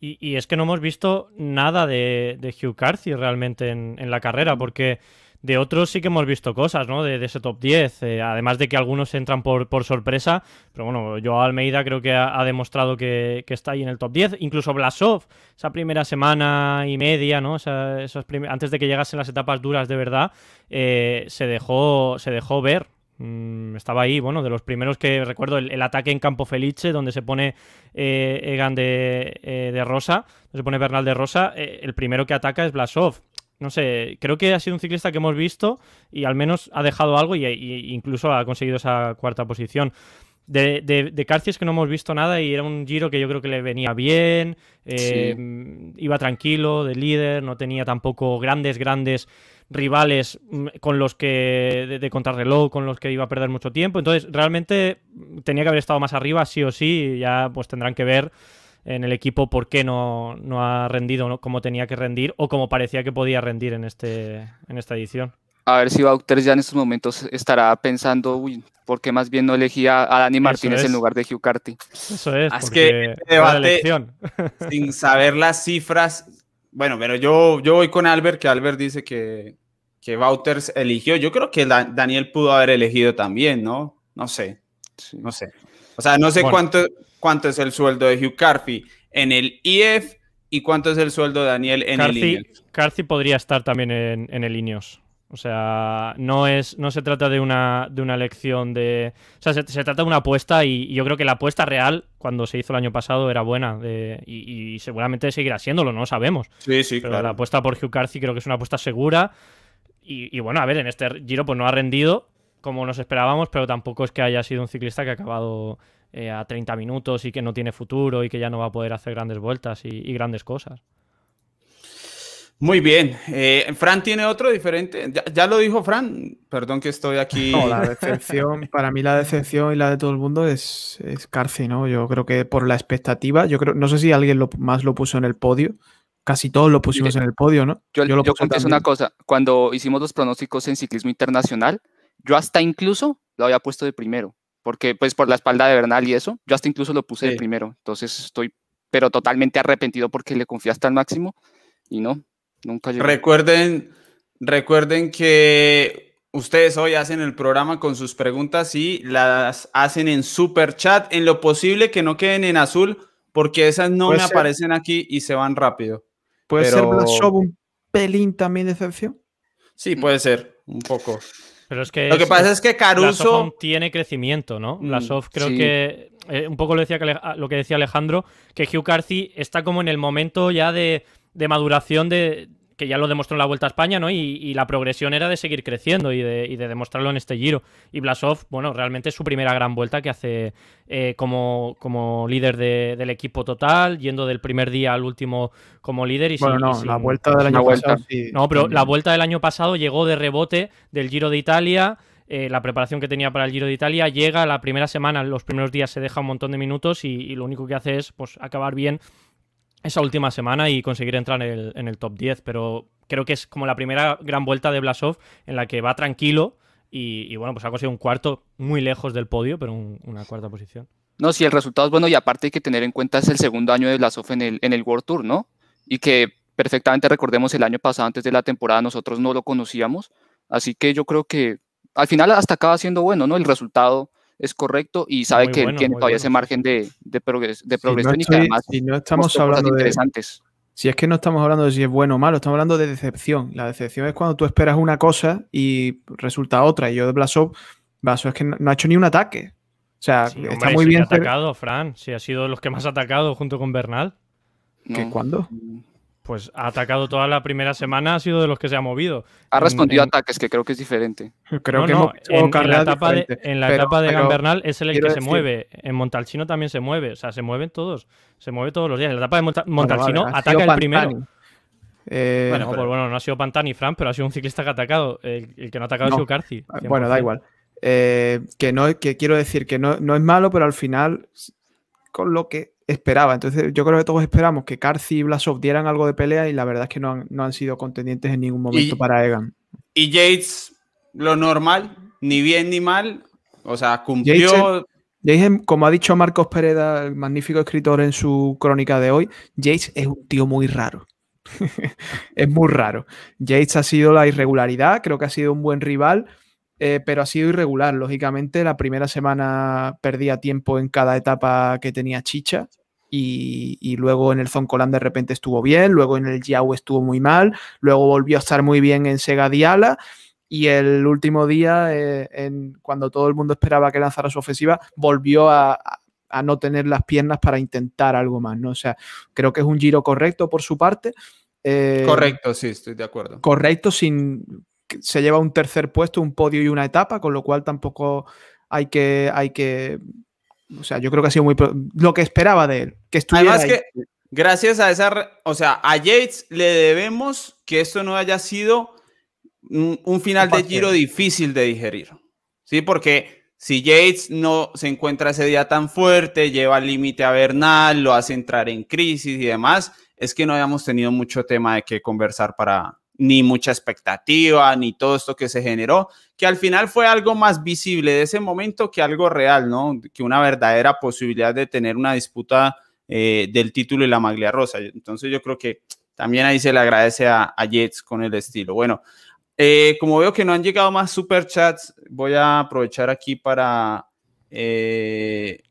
Y, es que no hemos visto nada de, Hugh Carthy realmente en, en la carrera, porque de otros sí que hemos visto cosas, ¿no? De, ese top 10, eh, además de que algunos entran por, sorpresa, pero bueno, yo Almeida creo que ha, demostrado que, está ahí en el top 10, incluso Blasov, esa primera semana y media, ¿no? antes de que llegasen las etapas duras de verdad, eh, se, dejó, se dejó ver, mm, estaba ahí, bueno, de los primeros que recuerdo el, ataque en Campo Felice, donde se pone eh, Egan de, de, Rosa, se pone Bernal de Rosa, el primero que ataca es Blasov no sé, creo que ha sido un ciclista que hemos visto y al menos ha dejado algo y, incluso ha conseguido esa cuarta posición. De, de, de que no hemos visto nada y era un giro que yo creo que le venía bien, eh, iba tranquilo, de líder, no tenía tampoco grandes, grandes rivales mm, con los que de, de, contrarreloj con los que iba a perder mucho tiempo. Entonces, realmente tenía que haber estado más arriba, sí o sí, y ya pues tendrán que ver en el equipo por qué no, ha rendido como tenía que rendir o como parecía que podía rendir en, este, en esta edición. A ver si Bauters ya en estos momentos estará pensando, uy, ¿por qué más bien no elegía a Dani Martínez en lugar de Hugh Carty? Eso es, es que debate *laughs* sin saber las cifras. Bueno, pero yo, yo voy con Albert, que Albert dice que, que Bauters eligió. Yo creo que Daniel pudo haber elegido también, ¿no? No sé, no sé. O sea, no sé cuánto, cuánto es el sueldo de Hugh Carthy en el IF y cuánto es el sueldo de Daniel en el INEOS. Carthy podría estar también en, el INEOS. O sea, no, es, no se trata de una, de una elección de... O sea, se, trata de una apuesta y, yo creo que la apuesta real, cuando se hizo el año pasado, era buena. y, seguramente seguirá siéndolo, no sabemos. Sí, sí, Pero la apuesta por Hugh Carthy creo que es una apuesta segura. Y, bueno, a ver, en este giro pues no ha rendido como nos esperábamos, pero tampoco es que haya sido un ciclista que ha acabado eh, a 30 minutos y que no tiene futuro y que ya no va a poder hacer grandes vueltas y, grandes cosas. Muy bien. Eh, Fran tiene otro diferente. Ya, lo dijo Fran. Perdón que estoy aquí. No, la decepción, *laughs* para mí la decepción y la de todo el mundo es, es Carci, ¿no? Yo creo que por la expectativa, yo creo, no sé si alguien lo, más lo puso en el podio. Casi todos lo pusimos en el podio, ¿no? Yo, yo, yo una cosa. Cuando hicimos los pronósticos en ciclismo internacional, yo hasta incluso lo había puesto de primero porque pues por la espalda de Bernal y eso, yo hasta incluso lo puse de primero, entonces estoy pero totalmente arrepentido porque le confié hasta el máximo y no. Nunca llegó. Recuerden, recuerden que ustedes hoy hacen el programa con sus preguntas y las hacen en super chat, en lo posible que no queden en azul, porque esas no me aparecen aquí y se van rápido. ¿Puede ser Blasov un pelín también de excepción? Sí, puede ser, un poco. Pero es que lo que pasa es que Caruso tiene crecimiento, ¿no? Mm, Blasov creo que eh, un poco lo, decía lo que decía Alejandro, que Hugh Carthy está como en el momento ya de, de maduración de, que ya lo demostró en la Vuelta a España, ¿no? Y, la progresión era de seguir creciendo y de, demostrarlo en este giro. Y Blasov, bueno, realmente es su primera gran vuelta que hace eh, como, como líder del equipo total, yendo del primer día al último como líder. Y bueno, no, la vuelta del año pasado. no, pero la vuelta del año pasado llegó de rebote del Giro de Italia. Eh, la preparación que tenía para el Giro de Italia llega la primera semana, los primeros días se deja un montón de minutos y, y lo único que hace es pues, acabar bien esa última semana y conseguir entrar en el, top 10, pero creo que es como la primera gran vuelta de Blasov en la que va tranquilo y, bueno, pues ha conseguido un cuarto muy lejos del podio, pero una cuarta posición. No, sí, el resultado es bueno y aparte hay que tener en cuenta es el segundo año de Blasov en el, en el World Tour, ¿no? Y que perfectamente recordemos el año pasado, antes de la temporada, nosotros no lo conocíamos, así que yo creo que al final hasta acaba siendo bueno, ¿no? El resultado es correcto y sabe que tiene todavía ese margen de, de, de progresión y que además si no estamos hablando de interesantes. Si es que no estamos hablando de si es bueno o malo, estamos hablando de decepción. La decepción es cuando tú esperas una cosa y resulta otra. Y yo de Blasov, Blasov es que no, ha hecho ni un ataque. O sea, está muy bien. Ha atacado, Fran. Sí, ha sido los que más ha atacado junto con Bernal. ¿Qué, ¿Cuándo? Pues ha atacado toda la primera semana, ha sido de los que se ha movido. Ha respondido a ataques, que creo que es diferente. Creo que en, la etapa de, en la etapa de Gambernal es el, que se mueve. En Montalcino también se mueve. O sea, se mueven todos. Se mueve todos los días. En la etapa de Montalcino ataca el primero. Eh, bueno, pues bueno, no ha sido Pantani, Fran, pero ha sido un ciclista que ha atacado. El, que no ha atacado es Ucarci. Bueno, da igual. Eh, que no que quiero decir que no, no es malo, pero al final, con lo que esperaba. Entonces, yo creo que todos esperamos que Carci y Blasov dieran algo de pelea y la verdad es que no han, no han sido contendientes en ningún momento para Egan. Y Yates, lo normal, ni bien ni mal, o sea, cumplió. Yates, como ha dicho Marcos Pereda, el magnífico escritor en su crónica de hoy, Yates es un tío muy raro. *laughs* es muy raro. Yates ha sido la irregularidad, creo que ha sido un buen rival, eh, pero ha sido irregular. Lógicamente, la primera semana perdía tiempo en cada etapa que tenía chicha. Y, luego en el Zoncolan de repente estuvo bien, luego en el Yao estuvo muy mal, luego volvió a estar muy bien en Sega Diala y el último día, eh, en, cuando todo el mundo esperaba que lanzara su ofensiva, volvió a, no tener las piernas para intentar algo más, ¿no? O sea, creo que es un giro correcto por su parte. Eh, correcto, sí, estoy de acuerdo. Correcto, sin se lleva un tercer puesto, un podio y una etapa, con lo cual tampoco hay que, hay que, o sea, yo creo que ha sido muy lo que esperaba de él, que estuviera Además que gracias a esa, o sea, a Yates le debemos que esto no haya sido un, final de giro difícil de digerir, ¿sí? Porque si Yates no se encuentra ese día tan fuerte, lleva al límite a Bernal, lo hace entrar en crisis y demás, es que no habíamos tenido mucho tema de qué conversar para, ni mucha expectativa, ni todo esto que se generó, que al final fue algo más visible de ese momento que algo real, ¿no? Que una verdadera posibilidad de tener una disputa eh, del título y la maglia rosa. Entonces yo creo que también ahí se le agradece a, Jets con el estilo. Bueno, eh, como veo que no han llegado más superchats, voy a aprovechar aquí para eh,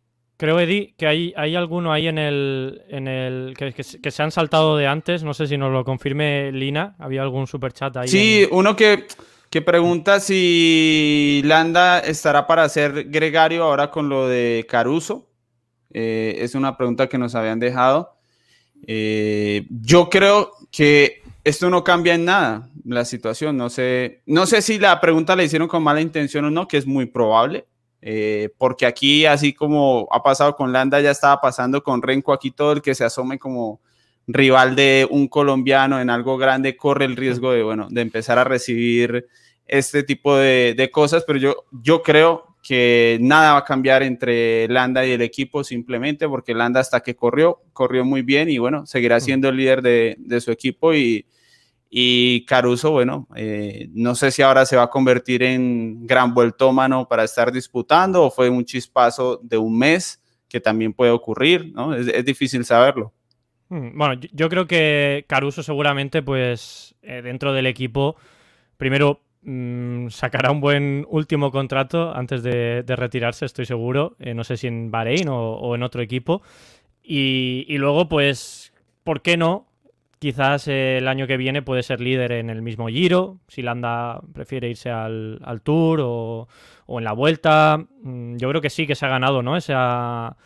Creo, Eddie, que hay, hay alguno ahí en el. En el que, se han saltado de antes. No sé si nos lo confirme Lina. Había algún super chat ahí. Sí, uno que, que pregunta si Landa estará para ser gregario ahora con lo de Caruso. Eh, es una pregunta que nos habían dejado. Eh, yo creo que esto no cambia en nada la situación. No sé, no sé si la pregunta la hicieron con mala intención o no, que es muy probable. Eh, porque aquí, así como ha pasado con Landa, ya estaba pasando con Renko, aquí todo el que se asome como rival de un colombiano en algo grande corre el riesgo de, bueno, de empezar a recibir este tipo de, cosas, pero yo, yo creo que nada va a cambiar entre Landa y el equipo simplemente porque Landa hasta que corrió, corrió muy bien y bueno, seguirá siendo el líder de, de su equipo y, y Caruso, bueno, eh, no sé si ahora se va a convertir en gran vueltómano para estar disputando o fue un chispazo de un mes que también puede ocurrir, ¿no? Es, difícil saberlo. Hmm, bueno, yo creo que Caruso seguramente, pues, eh, dentro del equipo, primero mm, sacará un buen último contrato antes de, retirarse, estoy seguro. Eh, no sé si en Bahrein o, en otro equipo. Y, luego, pues, ¿por qué no? Quizás el año que viene puede ser líder en el mismo Giro, si Landa prefiere irse al, Tour o, o, en la Vuelta. Mm, yo creo que sí que se ha ganado, ¿no? Esa,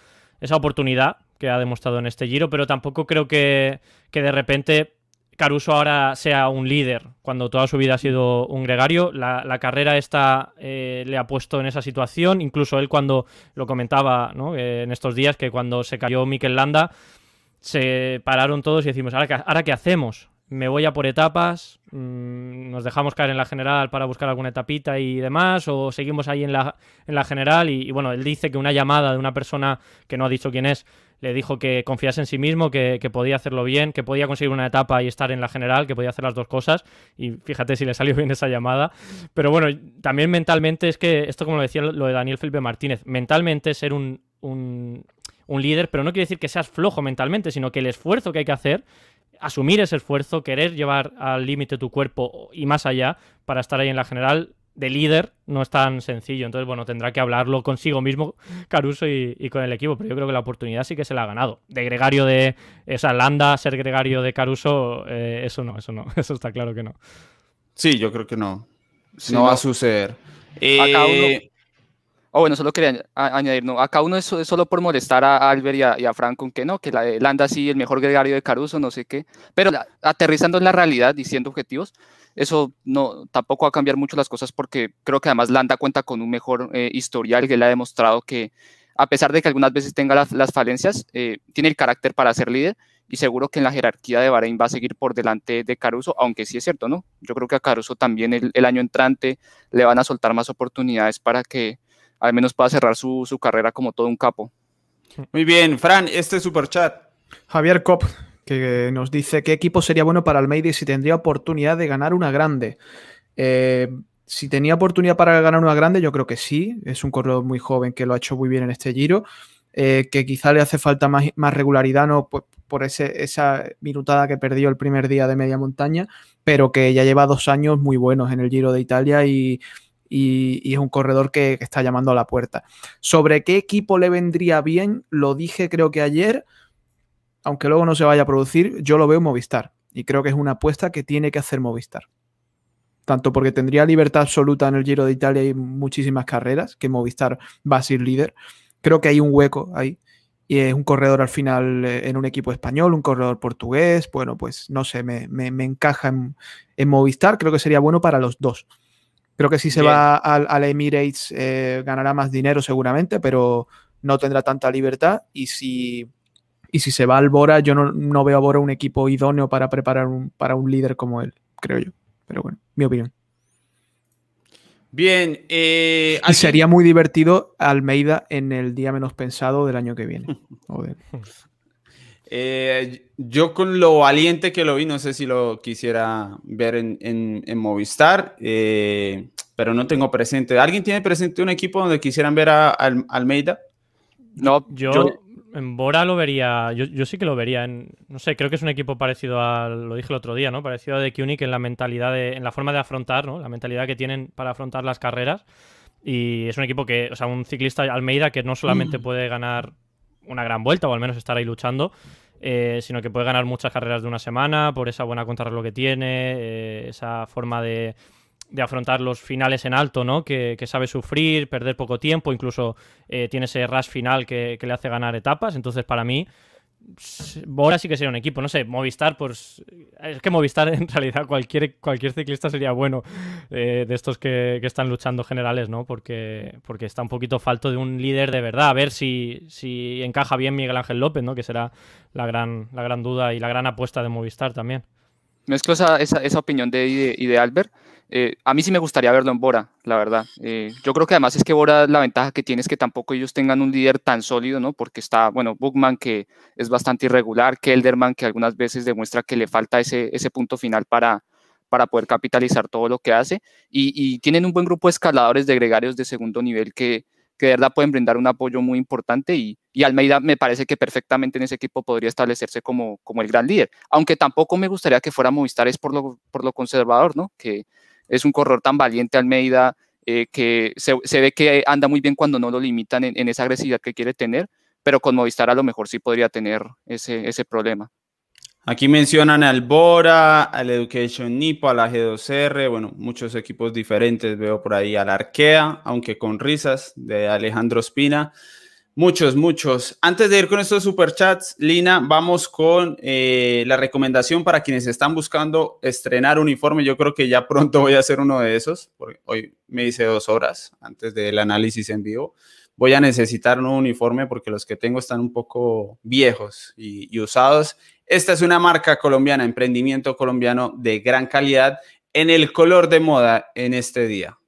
esa oportunidad que ha demostrado en este Giro, pero tampoco creo que, de repente Caruso ahora sea un líder, cuando toda su vida ha sido un gregario. La, carrera esta eh, le ha puesto en esa situación, incluso él cuando lo comentaba en estos días, que cuando se cayó Mikel Landa, se pararon todos y decimos, ¿ahora qué, ahora qué hacemos? me voy a por etapas, mm, nos dejamos caer en la general para buscar alguna etapita y demás, o seguimos ahí en la, en la general. Y, bueno, él dice que una llamada de una persona que no ha dicho quién es, le dijo que confiase en sí mismo, que, podía hacerlo bien, que podía conseguir una etapa y estar en la general, que podía hacer las dos cosas. Y fíjate si le salió bien esa llamada. Pero bueno, también mentalmente es que, esto como lo decía lo de Daniel Felipe Martínez, mentalmente ser un, un líder, pero no quiere decir que seas flojo mentalmente, sino que el esfuerzo que hay que hacer asumir ese esfuerzo, querer llevar al límite tu cuerpo y más allá para estar ahí en la general de líder no es tan sencillo. Entonces, bueno, tendrá que hablarlo consigo mismo, *laughs* Caruso, y, con el equipo. Pero yo creo que la oportunidad sí que se la ha ganado. De gregario de esa Landa, ser gregario de Caruso, eh, eso no, eso no. *laughs* Eso está claro que no. Sí, yo creo que no. no, va a suceder. Eh, Oh, bueno, solo quería añadir, no, acá uno es, solo por molestar a Albert y a, y a Franco, que no, que la Landa sí, el mejor gregario de Caruso, no sé qué, pero aterrizando en la realidad, diciendo objetivos, eso no, tampoco va a cambiar mucho las cosas porque creo que además Landa cuenta con un mejor eh, historial que le ha demostrado que a pesar de que algunas veces tenga las, falencias, eh, tiene el carácter para ser líder y seguro que en la jerarquía de Bahrein va a seguir por delante de Caruso, aunque sí es cierto, ¿no? Yo creo que a Caruso también el, el año entrante le van a soltar más oportunidades para que al menos pueda cerrar su, carrera como todo un capo. Muy bien, Fran, este super chat. Javier Cop, que nos dice qué equipo sería bueno para Almeida y si tendría oportunidad de ganar una grande. Eh, si tenía oportunidad para ganar una grande, yo creo que sí. Es un corredor muy joven que lo ha hecho muy bien en este giro. Eh, que quizá le hace falta más, más regularidad, ¿no? Por, por ese, esa minutada que perdió el primer día de media montaña, pero que ya lleva dos años muy buenos en el Giro de Italia y, y, es un corredor que, está llamando a la puerta. Sobre qué equipo le vendría bien, lo dije creo que ayer, aunque luego no se vaya a producir, yo lo veo Movistar y creo que es una apuesta que tiene que hacer Movistar. Tanto porque tendría libertad absoluta en el Giro de Italia y muchísimas carreras, que Movistar va a ser líder. Creo que hay un hueco ahí. Y es un corredor al final eh, en un equipo español, un corredor portugués. Bueno, pues no sé, me, encaja en Movistar. Creo que sería bueno para los dos. Creo que si se va al, Emirates eh, ganará más dinero seguramente, pero no tendrá tanta libertad. Y si, y si se va al Bora, yo no, veo a Bora un equipo idóneo para preparar un, para un líder como él, creo yo. Pero bueno, mi opinión. Bien. Eh, y sería muy divertido Almeida en el día menos pensado del año que viene. *laughs* Eh, yo con lo valiente que lo vi, no sé si lo quisiera ver en, Movistar, eh, pero no tengo presente. ¿Alguien tiene presente un equipo donde quisieran ver a, Almeida? No, yo, en Bora lo vería, yo, sí que lo vería. En, no sé, creo que es un equipo parecido a, lo dije el otro día, ¿no? Parecido a de Kunik en la mentalidad, de, en la forma de afrontar, ¿no? La mentalidad que tienen para afrontar las carreras. Y es un equipo que, o sea, un ciclista Almeida que no solamente mm. puede ganar una gran vuelta o al menos estar ahí luchando, eh, sino que puede ganar muchas carreras de una semana por esa buena contrarreloj que tiene, eh, esa forma de, afrontar los finales en alto, ¿no? Que, sabe sufrir, perder poco tiempo, incluso eh, tiene ese rush final que, que, le hace ganar etapas. Entonces, para mí, Bora sí que sería un equipo, no sé, Movistar, pues es que Movistar *laughs* en realidad cualquier, cualquier ciclista sería bueno eh, de estos que, están luchando generales, ¿no? Porque, porque está un poquito falto de un líder de verdad, a ver si, si encaja bien Miguel Ángel López, ¿no? Que será la gran, la gran duda y la gran apuesta de Movistar también. Mezclo esa, esa, opinión de, y de Albert eh, a mí sí me gustaría verlo en Bora, la verdad. Eh, yo creo que además es que Bora la ventaja que tiene es que tampoco ellos tengan un líder tan sólido, ¿no? Porque está, bueno, Bookman que es bastante irregular, Kelderman que algunas veces demuestra que le falta ese, ese punto final para, para poder capitalizar todo lo que hace. Y, tienen un buen grupo de escaladores de gregarios de segundo nivel que, que de verdad pueden brindar un apoyo muy importante y, y Almeida me parece que perfectamente en ese equipo podría establecerse como, como el gran líder, aunque tampoco me gustaría que fuera Movistar es por lo, por lo conservador, ¿no? Que es un corredor tan valiente Almeida, eh, que se, ve que anda muy bien cuando no lo limitan en, esa agresividad que quiere tener, pero con Movistar a lo mejor sí podría tener ese, ese problema. Aquí mencionan al Bora, al Education Nipo, a la G2R, bueno, muchos equipos diferentes. Veo por ahí al Arkea, aunque con risas, de Alejandro Espina. Muchos, muchos. Antes de ir con estos superchats, Lina, vamos con eh, la recomendación para quienes están buscando estrenar uniforme. Yo creo que ya pronto voy a hacer uno de esos, porque hoy me hice dos horas antes del análisis en vivo. Voy a necesitar un uniforme porque los que tengo están un poco viejos y usados. Esta es una marca colombiana, emprendimiento colombiano de gran calidad en el color de moda en este día.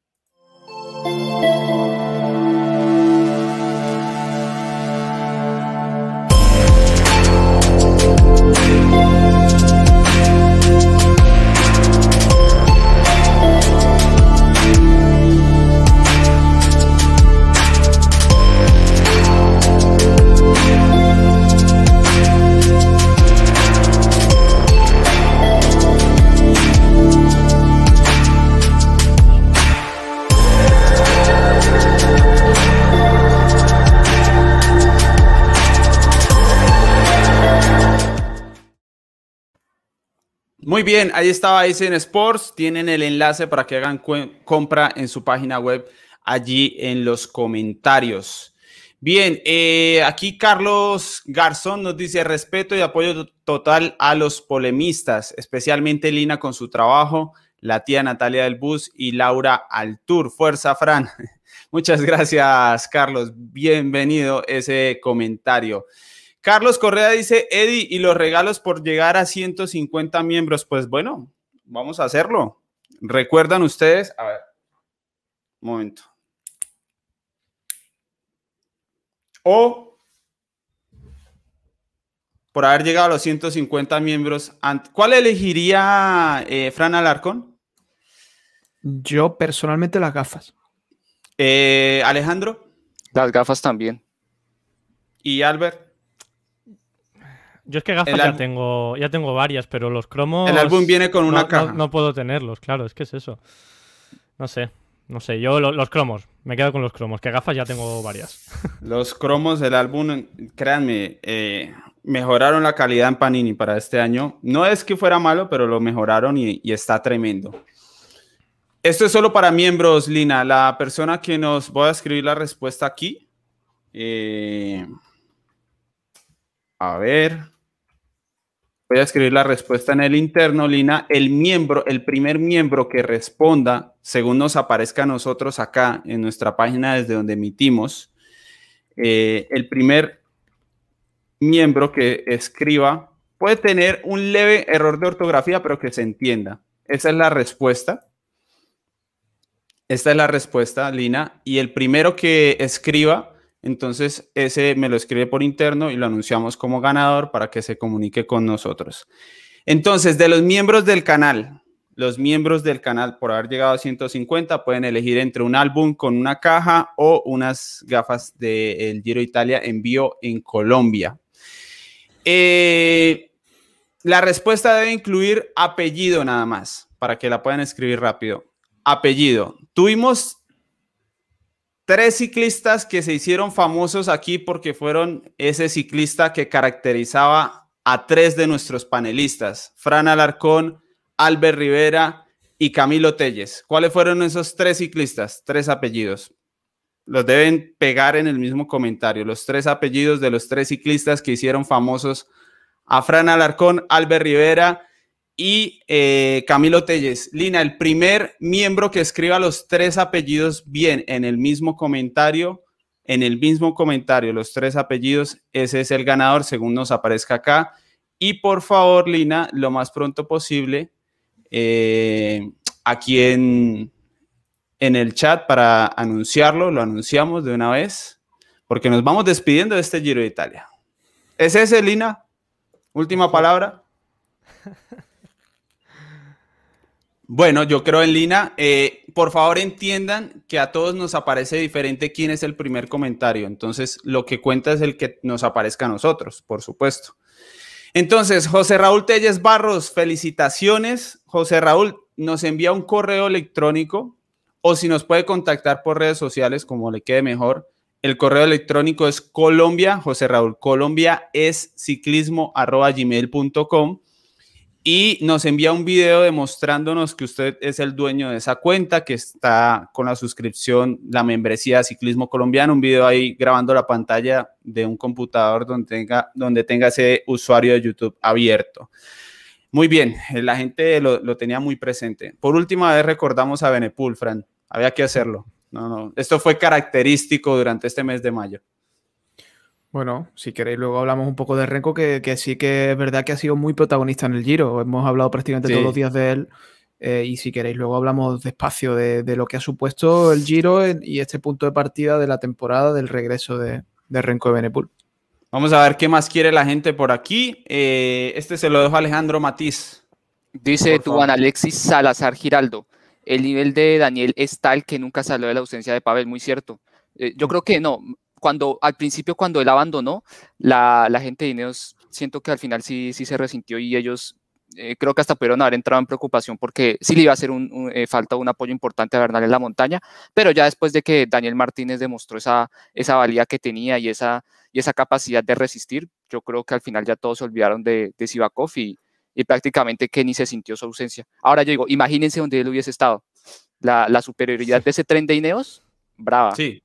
Muy bien, ahí estaba Isen Sports. Tienen el enlace para que hagan compra en su página web allí en los comentarios. Bien, eh, aquí Carlos Garzón nos dice respeto y apoyo total a los polemistas, especialmente Lina con su trabajo, la tía Natalia del Bus y Laura Altur. Fuerza, Fran. *laughs* Muchas gracias, Carlos. Bienvenido ese comentario. Carlos Correa dice, Eddie, ¿y los regalos por llegar a 150 miembros? Pues bueno, vamos a hacerlo. ¿Recuerdan ustedes? A ver, un momento. O por haber llegado a los 150 miembros. ¿Cuál elegiría eh, Fran Alarcón? Yo personalmente las gafas. Eh, Alejandro. Las gafas también. ¿Y Albert? Yo es que gafas ya tengo, ya tengo varias, pero los cromos. El álbum viene con una caja. No, puedo tenerlos, claro, es que es eso. No sé, no sé. Yo los cromos, me quedo con los cromos, que gafas ya tengo varias. *laughs* Los cromos del álbum, créanme, eh, mejoraron la calidad en Panini para este año. No es que fuera malo, pero lo mejoraron y, y está tremendo. Esto es solo para miembros, Lina. La persona que nos voy a escribir la respuesta aquí. Eh, a ver. Voy a escribir la respuesta en el interno, Lina. El miembro, el primer miembro que responda, según nos aparezca a nosotros acá en nuestra página desde donde emitimos, eh, el primer miembro que escriba puede tener un leve error de ortografía, pero que se entienda. Esa es la respuesta. Esta es la respuesta, Lina. Y el primero que escriba entonces, ese me lo escribe por interno y lo anunciamos como ganador para que se comunique con nosotros. Entonces, de los miembros del canal, los miembros del canal por haber llegado a 150 pueden elegir entre un álbum con una caja o unas gafas del Giro Italia envío en Colombia. Eh, la respuesta debe incluir apellido nada más, para que la puedan escribir rápido. Apellido. Tuvimos tres ciclistas que se hicieron famosos aquí porque fueron ese ciclista que caracterizaba a tres de nuestros panelistas, Fran Alarcón, Albert Rivera y Camilo Telles. ¿Cuáles fueron esos tres ciclistas? Tres apellidos. Los deben pegar en el mismo comentario. Los tres apellidos de los tres ciclistas que hicieron famosos a Fran Alarcón, Albert Rivera y eh, Camilo Telles. Lina, el primer miembro que escriba los tres apellidos bien en el mismo comentario, en el mismo comentario, los tres apellidos, ese es el ganador según nos aparezca acá. Y por favor, Lina, lo más pronto posible, eh, aquí en, en el chat para anunciarlo, lo anunciamos de una vez, porque nos vamos despidiendo de este Giro de Italia. ¿Es ese, Lina? Última palabra. *laughs* Bueno, yo creo en Lina. Eh, por favor entiendan que a todos nos aparece diferente quién es el primer comentario. Entonces, lo que cuenta es el que nos aparezca a nosotros, por supuesto. Entonces, José Raúl Telles Barros, felicitaciones. José Raúl nos envía un correo electrónico o si nos puede contactar por redes sociales, como le quede mejor. El correo electrónico es Colombia, José Raúl, Colombia es ciclismo arroba gmail.com y nos envía un video demostrándonos que usted es el dueño de esa cuenta, que está con la suscripción, la membresía de Ciclismo Colombiano, un video ahí grabando la pantalla de un computador donde tenga, donde tenga ese usuario de YouTube abierto. Muy bien, eh, la gente lo, lo tenía muy presente. Por última vez recordamos a Benepul, Fran, había que hacerlo. No, no, esto fue característico durante este mes de mayo. Bueno, si queréis, luego hablamos un poco de Renko, que, sí que es verdad que ha sido muy protagonista en el Giro. Hemos hablado prácticamente todos los días de él. Eh, y si queréis, luego hablamos despacio de, lo que ha supuesto el Giro y este punto de partida de la temporada del regreso de, de Renko de Benepul. Vamos a ver qué más quiere la gente por aquí. Eh, este se lo dejo a Alejandro Matiz. Dice Juan Alexis Salazar Giraldo. El nivel de Daniel es tal que nunca salió de la ausencia de Pavel, muy cierto. Eh, yo creo que no, cuando al principio cuando él abandonó, la, la gente de Ineos siento que al final sí, sí se resintió y ellos eh, creo que hasta pudieron haber entrado en preocupación porque sí le iba a hacer un, eh, falta un apoyo importante a Bernal en la montaña, pero ya después de que Daniel Martínez demostró esa, esa valía que tenía y esa, y esa capacidad de resistir, yo creo que al final ya todos se olvidaron de, de Sivakov y, y prácticamente que ni se sintió su ausencia. Ahora yo digo, imagínense donde él hubiese estado. La, la superioridad de ese tren de Ineos, brava. Sí,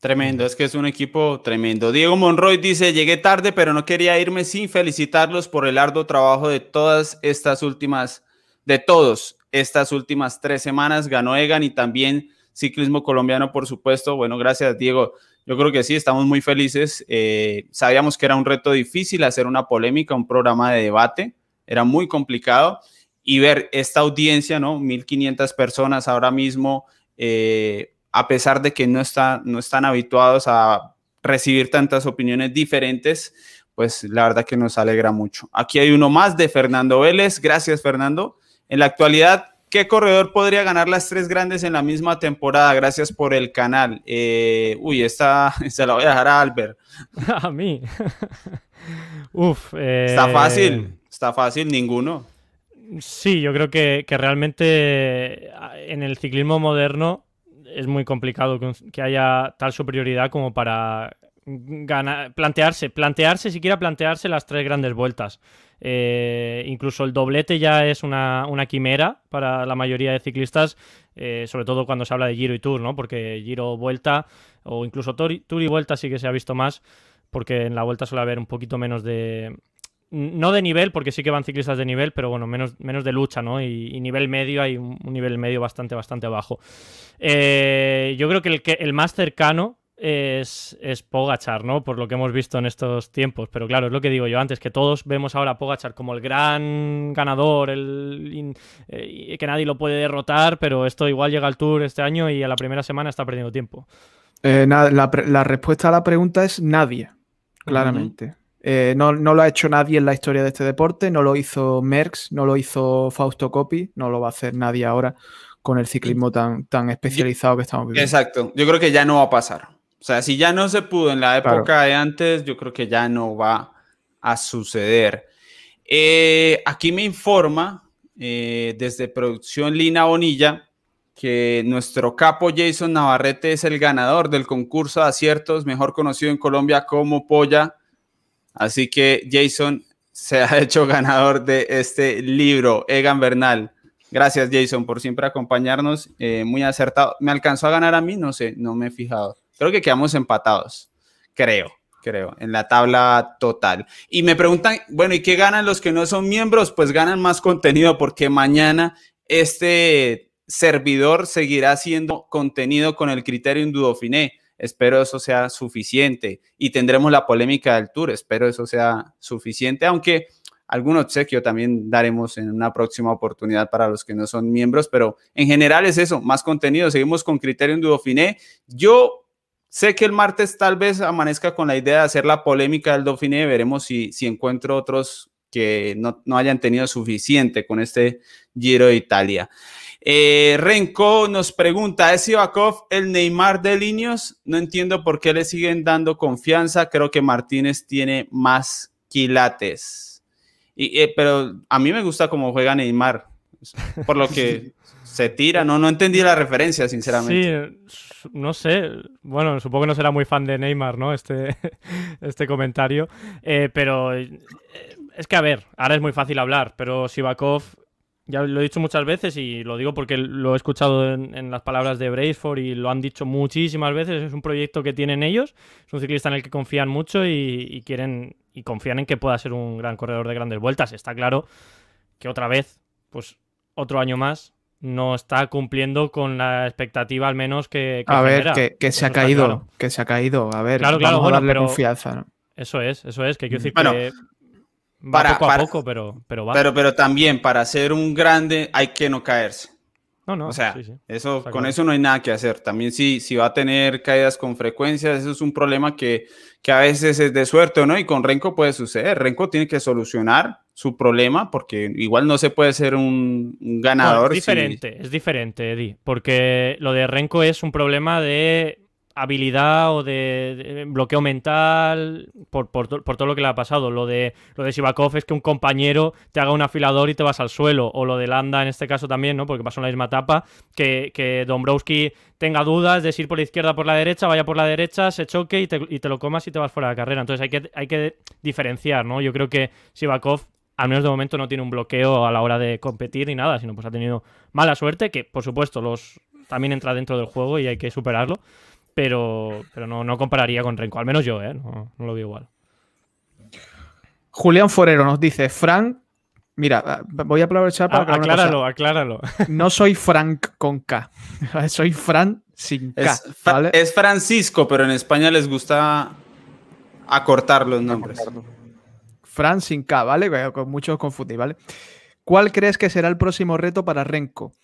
Tremendo, es que es un equipo tremendo. Diego Monroy dice, llegué tarde, pero no quería irme sin felicitarlos por el arduo trabajo de todas estas últimas, de todos estas últimas tres semanas. Ganó Egan y también ciclismo colombiano, por supuesto. Bueno, gracias, Diego. Yo creo que sí, estamos muy felices. Eh, sabíamos que era un reto difícil hacer una polémica, un programa de debate. Era muy complicado. Y ver esta audiencia, ¿no? 1.500 personas ahora mismo. Eh, a pesar de que no, está, no están habituados a recibir tantas opiniones diferentes, pues la verdad que nos alegra mucho. Aquí hay uno más de Fernando Vélez. Gracias, Fernando. En la actualidad, ¿qué corredor podría ganar las tres grandes en la misma temporada? Gracias por el canal. Eh, uy, esta *laughs* se la voy a dejar a Albert. *laughs* a mí. *laughs* Uf. Está fácil, está fácil, ninguno. Sí, yo creo que, que realmente en el ciclismo moderno es muy complicado que, haya tal superioridad como para ganar, plantearse, plantearse, siquiera plantearse las tres grandes vueltas. Eh, incluso el doblete ya es una, quimera para la mayoría de ciclistas, eh, sobre todo cuando se habla de Giro y Tour, ¿no? Porque Giro Vuelta o incluso Tour y Vuelta sí que se ha visto más, porque en la Vuelta suele haber un poquito menos de, no de nivel, porque sí que van ciclistas de nivel, pero bueno, menos, menos de lucha, ¿no? Y, nivel medio, hay un, nivel medio bastante, bastante bajo. Eh, yo creo que el, que el más cercano es, es, Pogachar, ¿no? Por lo que hemos visto en estos tiempos. Pero claro, es lo que digo yo antes, que todos vemos ahora a Pogachar como el gran ganador, el, eh, que nadie lo puede derrotar, pero esto igual llega al Tour este año y a la primera semana está perdiendo tiempo. Eh, la, respuesta a la pregunta es nadie, claramente. Eh, no, lo ha hecho nadie en la historia de este deporte, no lo hizo Merckx, no lo hizo Fausto Coppi, no lo va a hacer nadie ahora con el ciclismo tan, tan especializado que estamos viviendo. Exacto, yo creo que ya no va a pasar. O sea, si ya no se pudo en la época de antes, yo creo que ya no va a suceder. Eh, aquí me informa eh, desde producción Lina Bonilla que nuestro capo Jason Navarrete es el ganador del concurso de aciertos, mejor conocido en Colombia como Polla Así que Jason se ha *laughs* hecho ganador de este libro, Egan Bernal. Gracias Jason por siempre acompañarnos, eh, muy acertado. ¿Me alcanzó a ganar a mí? No sé, no me he fijado. Creo que quedamos empatados, creo, creo, en la tabla total. Y me preguntan, bueno, ¿y qué ganan los que no son miembros? Pues ganan más contenido porque mañana este servidor seguirá haciendo contenido con el criterio Indudofiné espero eso sea suficiente y tendremos la polémica del tour, espero eso sea suficiente, aunque algún obsequio también daremos en una próxima oportunidad para los que no son miembros, pero en general es eso, más contenido, seguimos con criterio en Dauphiné. Yo sé que el martes tal vez amanezca con la idea de hacer la polémica del Dauphiné, veremos si, si encuentro otros que no, no hayan tenido suficiente con este Giro de Italia. Eh, Renko nos pregunta, ¿es Ivakov el Neymar de Linios? No entiendo por qué le siguen dando confianza. Creo que Martínez tiene más quilates. Y, eh, pero a mí me gusta cómo juega Neymar, por lo que *laughs* se tira. No, no entendí la referencia, sinceramente. Sí, no sé. Bueno, supongo que no será muy fan de Neymar, ¿no? Este, *laughs* este comentario. Eh, pero es que, a ver, ahora es muy fácil hablar, pero Sivakov ya lo he dicho muchas veces y lo digo porque lo he escuchado en, las palabras de Braceford y lo han dicho muchísimas veces. Es un proyecto que tienen ellos, es un ciclista en el que confían mucho y, quieren y confían en que pueda ser un gran corredor de grandes vueltas. Está claro que otra vez, pues otro año más, no está cumpliendo con la expectativa al menos que, a ver que, se ha caído que se ha caído a ver claro, claro, vamos confianza eso es eso es que quiero decir que para, poco a poco, pero, pero va. Pero, pero también para ser un grande hay que no caerse. No, no. O sea, eso, con eso no hay nada que hacer. También si, si va a tener caídas con frecuencia, eso es un problema que, que a veces es de suerte, ¿no? Y con Renko puede suceder. Renko tiene que solucionar su problema porque igual no se puede ser un, ganador. es diferente, es diferente, Eddie, porque lo de Renko es un problema de habilidad o de, bloqueo mental por, por, todo lo que le ha pasado. Lo de, lo de es que un compañero te haga un afilador y te vas al suelo. O lo de Landa en este caso también, ¿no? Porque pasó en la misma etapa. Que, que Dombrowski tenga dudas de ir por la izquierda o por la derecha, vaya por la derecha, se choque y te, y te lo comas y te vas fuera de carrera. Entonces hay que, hay que diferenciar, ¿no? Yo creo que Sivakov al menos de momento no tiene un bloqueo a la hora de competir ni nada, sino pues ha tenido mala suerte, que por supuesto los también entra dentro del juego y hay que superarlo pero, pero no, no compararía con Renko, al menos yo, ¿eh? no, lo veo igual. Julián Forero nos dice, Frank, mira, voy a aprovechar para... acláralo, acláralo. *laughs* No soy Frank con K, *laughs* soy Fran sin K. Es, Francisco, pero en España les gusta acortar los nombres. Fran sin K, ¿vale? Con muchos confundís, ¿vale? ¿Cuál crees que será el próximo reto para Renko?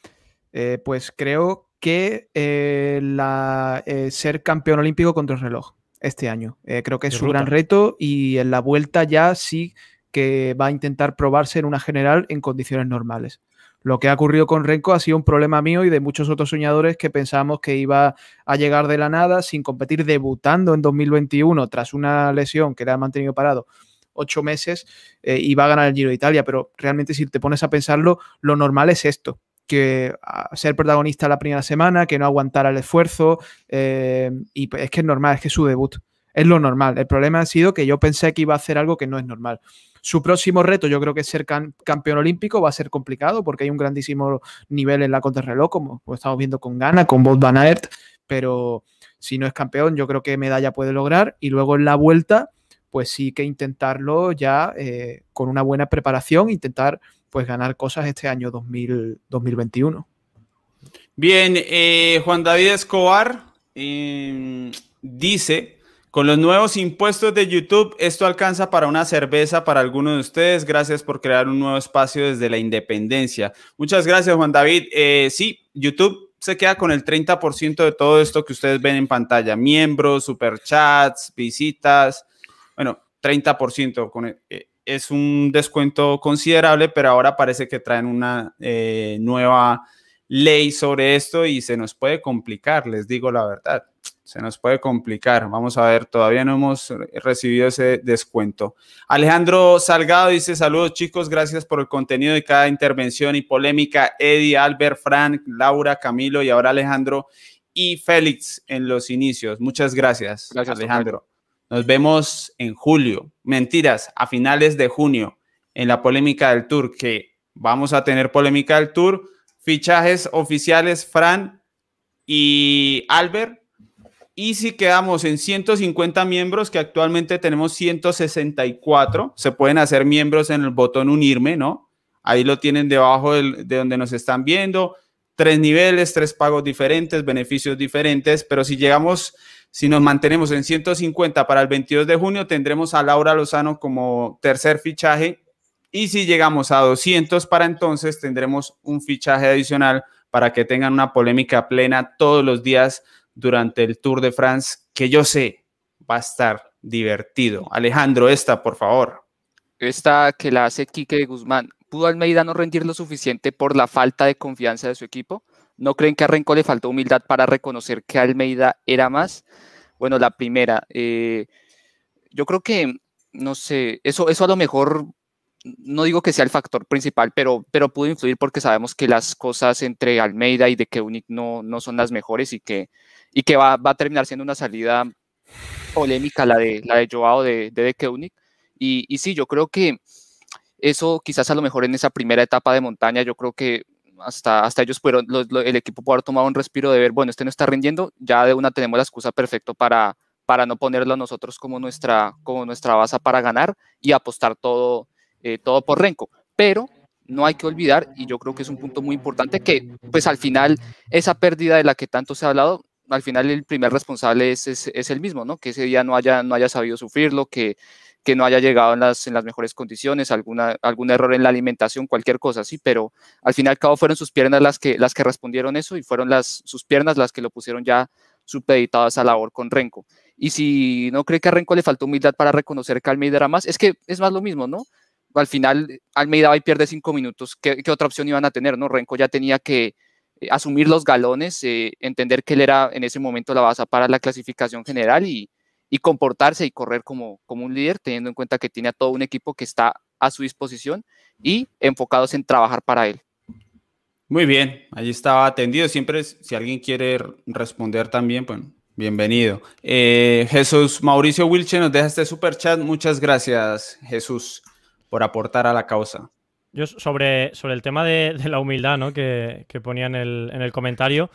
Eh, pues creo que eh, la, eh, ser campeón olímpico contra el reloj este año. Eh, creo que es su gran reto y en la vuelta ya sí que va a intentar probarse en una general en condiciones normales. Lo que ha ocurrido con Renko ha sido un problema mío y de muchos otros soñadores que pensábamos que iba a llegar de la nada sin competir, debutando en 2021 tras una lesión que le ha mantenido parado ocho meses y va a ganar el Giro de Italia. Pero realmente si te pones a pensarlo, lo normal es esto que ser protagonista la primera semana, que no aguantara el esfuerzo. Eh, y es que es normal, es que es su debut. Es lo normal. El problema ha sido que yo pensé que iba a hacer algo que no es normal. Su próximo reto, yo creo que ser campeón olímpico va a ser complicado porque hay un grandísimo nivel en la contrarreloj, como estamos viendo con Ghana, con Bolt Van Aert, pero si no es campeón, yo creo que medalla puede lograr. Y luego en la vuelta, pues sí que intentarlo ya eh, con una buena preparación, intentar pues ganar cosas este año 2021. Bien, eh, Juan David Escobar em, dice, con los nuevos impuestos de YouTube, esto alcanza para una cerveza para algunos de ustedes. Gracias por crear un nuevo espacio desde la independencia. Muchas gracias, Juan David. Eh, sí, YouTube se queda con el 30% de todo esto que ustedes ven en pantalla. Miembros, superchats, visitas. Bueno, 30% con... Eh, es un descuento considerable, pero ahora parece que traen una eh, nueva ley sobre esto y se nos puede complicar, les digo la verdad, se nos puede complicar. Vamos a ver, todavía no hemos recibido ese descuento. Alejandro Salgado dice, saludos chicos, gracias por el contenido de cada intervención y polémica. Eddie, Albert, Frank, Laura, Camilo y ahora Alejandro y Félix en los inicios. Muchas gracias, gracias Alejandro. Nos vemos en julio. Mentiras, a finales de junio, en la polémica del Tour, que vamos a tener polémica del Tour. Fichajes oficiales, Fran y Albert. Y si quedamos en 150 miembros, que actualmente tenemos 164, se pueden hacer miembros en el botón unirme, ¿no? Ahí lo tienen debajo de donde nos están viendo. Tres niveles, tres pagos diferentes, beneficios diferentes, pero si llegamos si nos mantenemos en 150 para el 22 de junio, tendremos a Laura Lozano como tercer fichaje. Y si llegamos a 200 para entonces, tendremos un fichaje adicional para que tengan una polémica plena todos los días durante el Tour de France, que yo sé va a estar divertido. Alejandro, esta, por favor. esta que la hace Quique Guzmán, ¿pudo Almeida no rendir lo suficiente por la falta de confianza de su equipo? ¿No creen que a Renko le faltó humildad para reconocer que Almeida era más? Bueno, la primera, eh, yo creo que, no sé, eso, eso a lo mejor, no digo que sea el factor principal, pero, pero pudo influir porque sabemos que las cosas entre Almeida y de Keunig no, no son las mejores y que, y que va, va a terminar siendo una salida polémica la de, la de Joao de, de, de Y, y sí, yo creo que eso quizás a lo mejor en esa primera etapa de montaña, yo creo que hasta, hasta ellos fueron, el equipo pudo haber tomado un respiro de ver, bueno, este no está rindiendo, ya de una tenemos la excusa perfecta para, para no ponerlo a nosotros como nuestra, como nuestra base para ganar y apostar todo, eh, todo por Renko. Pero no hay que olvidar, y yo creo que es un punto muy importante, que pues al final esa pérdida de la que tanto se ha hablado, al final el primer responsable es, es, es el mismo, ¿no? Que ese día no haya, no haya sabido sufrirlo, que, que no haya llegado en las, en las mejores condiciones, alguna, algún error en la alimentación, cualquier cosa así, pero al fin y al cabo fueron sus piernas las que, las que respondieron eso y fueron las, sus piernas las que lo pusieron ya supeditado a esa labor con Renko. Y si no cree que a Renko le faltó humildad para reconocer que Almeida era más, es que es más lo mismo, ¿no? Al final Almeida va y pierde cinco minutos, ¿qué, qué otra opción iban a tener, no? Renko ya tenía que eh, asumir los galones, eh, entender que él era en ese momento la base para la clasificación general y, y comportarse y correr como, como un líder, teniendo en cuenta que tiene a todo un equipo que está a su disposición y enfocados en trabajar para él. Muy bien, allí estaba atendido. Siempre, si alguien quiere responder también, pues bienvenido. Eh, Jesús Mauricio Wilche nos deja este super chat. Muchas gracias, Jesús, por aportar a la causa. Yo sobre, sobre el tema de, la humildad ¿no? que, que ponía en el, en el comentario,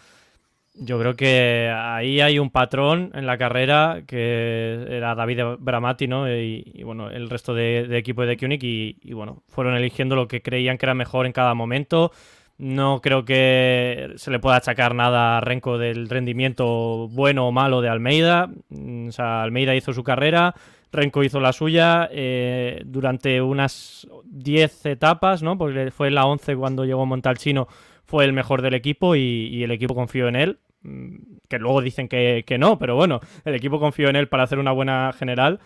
yo creo que ahí hay un patrón en la carrera que era David Bramati, ¿no? Y, bueno, el resto de, equipo de Kunik y, bueno, fueron eligiendo lo que creían que era mejor en cada momento. No creo que se le pueda achacar nada a Renko del rendimiento bueno o malo de Almeida. Mm, o sea, Almeida hizo su carrera, Renko hizo la suya eh, durante unas 10 etapas, ¿no? Porque fue la 11 cuando llegó Montalcino, fue el mejor del equipo y el equipo confió en él que luego dicen que, no, pero bueno, el equipo confió en él para hacer una buena general.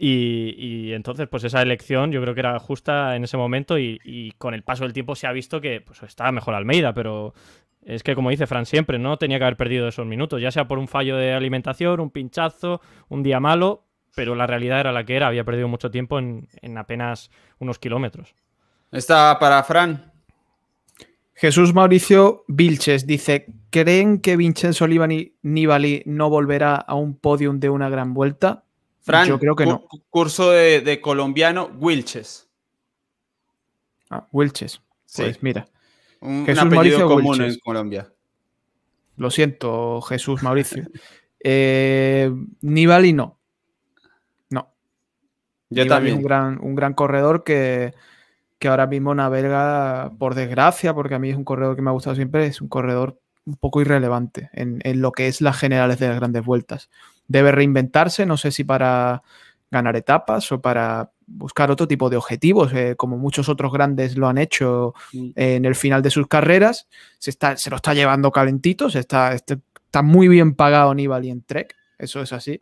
Y, entonces, pues esa elección yo creo que era justa en ese momento y, con el paso del tiempo se ha visto que pues, estaba mejor Almeida, pero es que como dice Fran siempre, no tenía que haber perdido esos minutos, ya sea por un fallo de alimentación, un pinchazo, un día malo, pero la realidad era la que era, había perdido mucho tiempo en, en apenas unos kilómetros. Está para Fran. Jesús Mauricio Vilches dice: ¿Creen que Vincenzo Nibali no volverá a un podium de una gran vuelta? Fran, yo creo que no. Curso de, colombiano, Wilches. Ah, Wilches. Pues mira. Jesús Mauricio común en Colombia. Lo siento, Jesús Mauricio. eh, Nibali no. No. Yo también. un gran, un gran corredor que que ahora mismo navega, por desgracia, porque a mí es un corredor que me ha gustado siempre, es un corredor un poco irrelevante en, lo que es las generales de las grandes vueltas. Debe reinventarse, no sé si para ganar etapas o para buscar otro tipo de objetivos, eh, como muchos otros grandes lo han hecho mm. en el final de sus carreras. Se, está, se lo está llevando calentito, se está, este, está muy bien pagado Nibali en Trek, eso es así.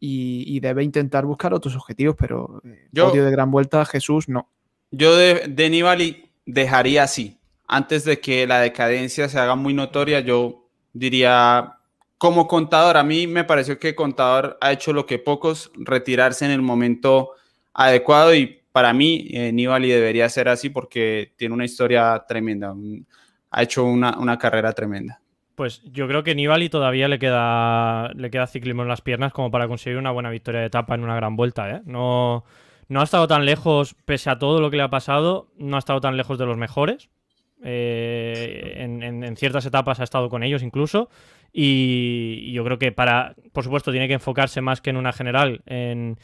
Y, debe intentar buscar otros objetivos, pero eh, odio de gran vuelta, Jesús, no. Yo de, de Nibali dejaría así. Antes de que la decadencia se haga muy notoria, yo diría, como contador, a mí me pareció que contador ha hecho lo que pocos, retirarse en el momento adecuado y para mí eh, Nibali debería ser así porque tiene una historia tremenda, ha hecho una, una carrera tremenda. Pues yo creo que Nibali todavía le queda, le queda ciclismo en las piernas como para conseguir una buena victoria de etapa en una gran vuelta. ¿eh? No, no ha estado tan lejos, pese a todo lo que le ha pasado, no ha estado tan lejos de los mejores. Eh, en, ciertas etapas ha estado con ellos incluso. Y, yo creo que para, por supuesto, tiene que enfocarse más que en una general, en,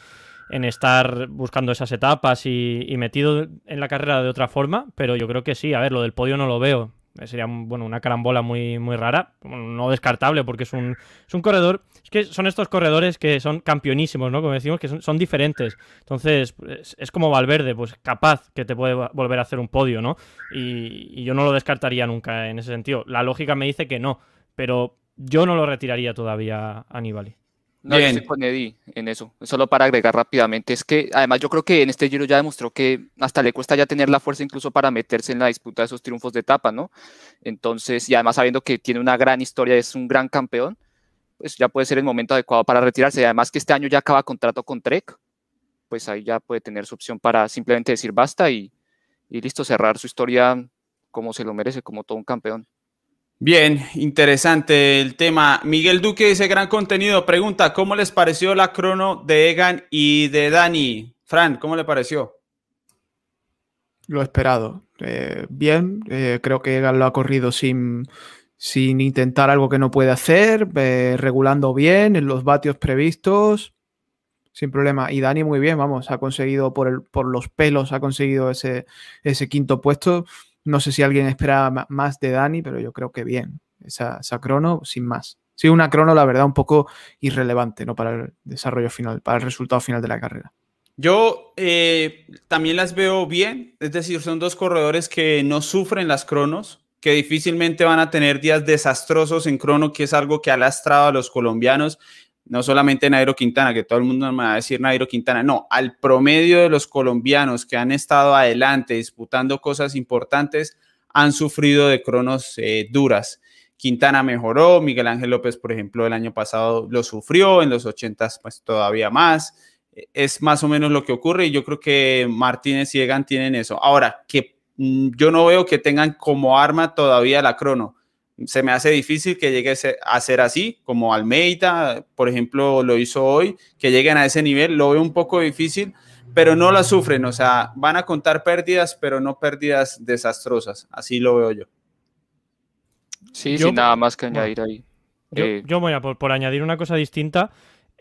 estar buscando esas etapas y, y, metido en la carrera de otra forma. Pero yo creo que sí, a ver, lo del podio no lo veo. Sería bueno, una carambola muy, muy rara, no descartable porque es un, es un corredor, es que son estos corredores que son campeonísimos, ¿no? Como decimos, que son, diferentes. Entonces, es, como Valverde, pues capaz que te puede volver a hacer un podio, ¿no? Y, yo no lo descartaría nunca en ese sentido. La lógica me dice que no, pero yo no lo retiraría todavía a. No, yo estoy con Eddie en eso. Solo para agregar rápidamente, es que además yo creo que en este Giro ya demostró que hasta le cuesta ya tener la fuerza incluso para meterse en la disputa de esos triunfos de etapa, ¿no? Entonces, y además sabiendo que tiene una gran historia, es un gran campeón, pues ya puede ser el momento adecuado para retirarse. Y además que este año ya acaba contrato con Trek, pues ahí ya puede tener su opción para simplemente decir basta y, y listo, cerrar su historia como se lo merece, como todo un campeón. Bien, interesante el tema. Miguel Duque dice gran contenido. Pregunta, ¿cómo les pareció la crono de Egan y de Dani? Fran, ¿cómo le pareció? Lo esperado. Eh, bien, eh, creo que Egan lo ha corrido sin, sin intentar algo que no puede hacer, eh, regulando bien en los vatios previstos, sin problema. Y Dani muy bien, vamos, ha conseguido por, el, por los pelos, ha conseguido ese, ese quinto puesto no sé si alguien esperaba más de Dani, pero yo creo que bien. Esa, crono, sin más. Sí, una crono, la verdad, un poco irrelevante ¿no? para el desarrollo final, para el resultado final de la carrera. Yo eh, también las veo bien, es decir, son dos corredores que no sufren las cronos, que difícilmente van a tener días desastrosos en crono, que es algo que ha lastrado a los colombianos no solamente Nairo Quintana, que todo el mundo me va a decir Nairo Quintana, no, al promedio de los colombianos que han estado adelante disputando cosas importantes, han sufrido de cronos eh, duras. Quintana mejoró, Miguel Ángel López, por ejemplo, el año pasado lo sufrió, en los 80 pues todavía más. Es más o menos lo que ocurre y yo creo que Martínez y Egan tienen eso. Ahora, que mm, yo no veo que tengan como arma todavía la crono se me hace difícil que llegue a ser así, como Almeida, por ejemplo, lo hizo hoy, que lleguen a ese nivel, lo veo un poco difícil, pero no la sufren, o sea, van a contar pérdidas, pero no pérdidas desastrosas, así lo veo yo. Sí, sin nada más que añadir ahí. Yo, eh, voy a por añadir una cosa distinta,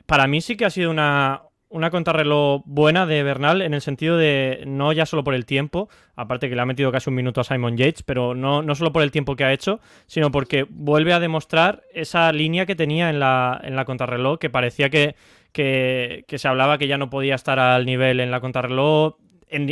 para mí sí que ha sido una, una contrarreloj buena de Bernal en el sentido de no ya solo por el tiempo, aparte que le ha metido casi un minuto a Simon Yates, pero no, no solo por el tiempo que ha hecho, sino porque vuelve a demostrar esa línea que tenía en la, en la contrarreloj, que parecía que, que, que, se hablaba que ya no podía estar al nivel en la contrarreloj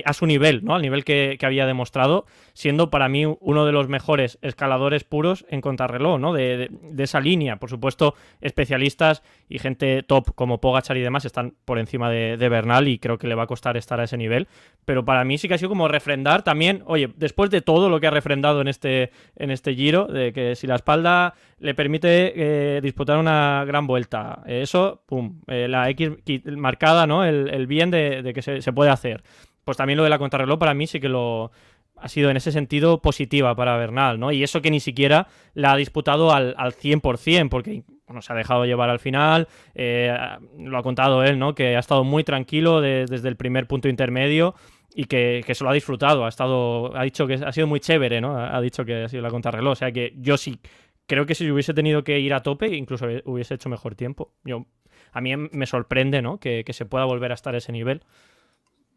a su nivel, ¿no? Al nivel que, había demostrado, siendo para mí uno de los mejores escaladores puros en contrarreloj, ¿no? De, esa línea. Por supuesto, especialistas y gente top como Pogachar y demás están por encima de, Bernal y creo que le va a costar estar a ese nivel. Pero para mí sí que ha sido como refrendar también, oye, después de todo lo que ha refrendado en este, en este giro, de que si la espalda le permite eh, disputar una gran vuelta, eso, pum, eh, la X marcada, ¿no? El, bien de, que se puede hacer pues también lo de la contrarreloj para mí sí que lo ha sido en ese sentido positiva para Bernal, ¿no? Y eso que ni siquiera la ha disputado al, al 100%, porque bueno, se ha dejado llevar al final, eh, lo ha contado él, ¿no? Que ha estado muy tranquilo desde el primer punto intermedio y que, que, se lo ha disfrutado, ha estado, ha dicho que ha sido muy chévere, ¿no? Ha dicho que ha sido la contrarreloj, o sea que yo sí creo que si hubiese tenido que ir a tope, incluso hubiese hecho mejor tiempo. Yo, a mí me sorprende, ¿no? Que, que se pueda volver a estar a ese nivel.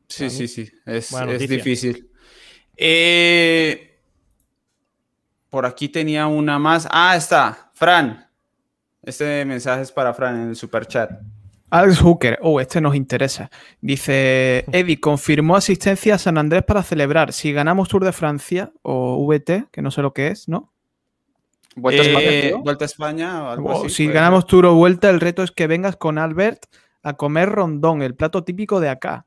Sí, sí, sí, es, difícil. Eh, por aquí tenía una más. Ah, está, Fran. Este mensaje es para Fran en el super chat. Alex Hooker, oh, este nos interesa. Dice, Eddie, confirmó asistencia a San Andrés para celebrar. Si ganamos Tour de Francia o VT, que no sé lo que es, ¿no? Vuelta a España. Eh, Vuelta a España algo Si ganamos Tour o Vuelta, el reto es que vengas con Albert a comer rondón, el plato típico de acá.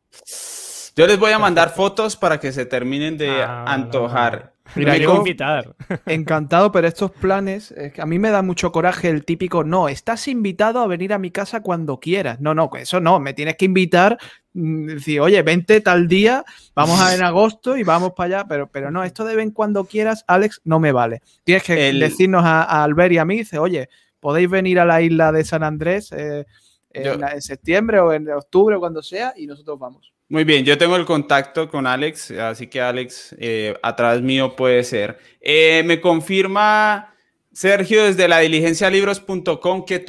Yo les voy a mandar fotos para que se terminen de ah, antojar. Mira, yo invitar. *laughs* encantado, pero estos planes, a mí me da mucho coraje el típico, no, estás invitado a venir a mi casa cuando quieras. No, no, eso no, me tienes que invitar, mm, decir, oye, vente tal día, vamos a en agosto y vamos para allá, pero, pero no, esto de ven cuando quieras, Alex, no me vale. Tienes que decirnos a, Albert y a mí, dice, oye, podéis venir a la isla de San Andrés eh, en, septiembre o en octubre o cuando sea y nosotros vamos. Muy bien, yo tengo el contacto con Alex, así que Alex eh, a través mío puede ser. Eh, me confirma Sergio desde la diligencialibros.com que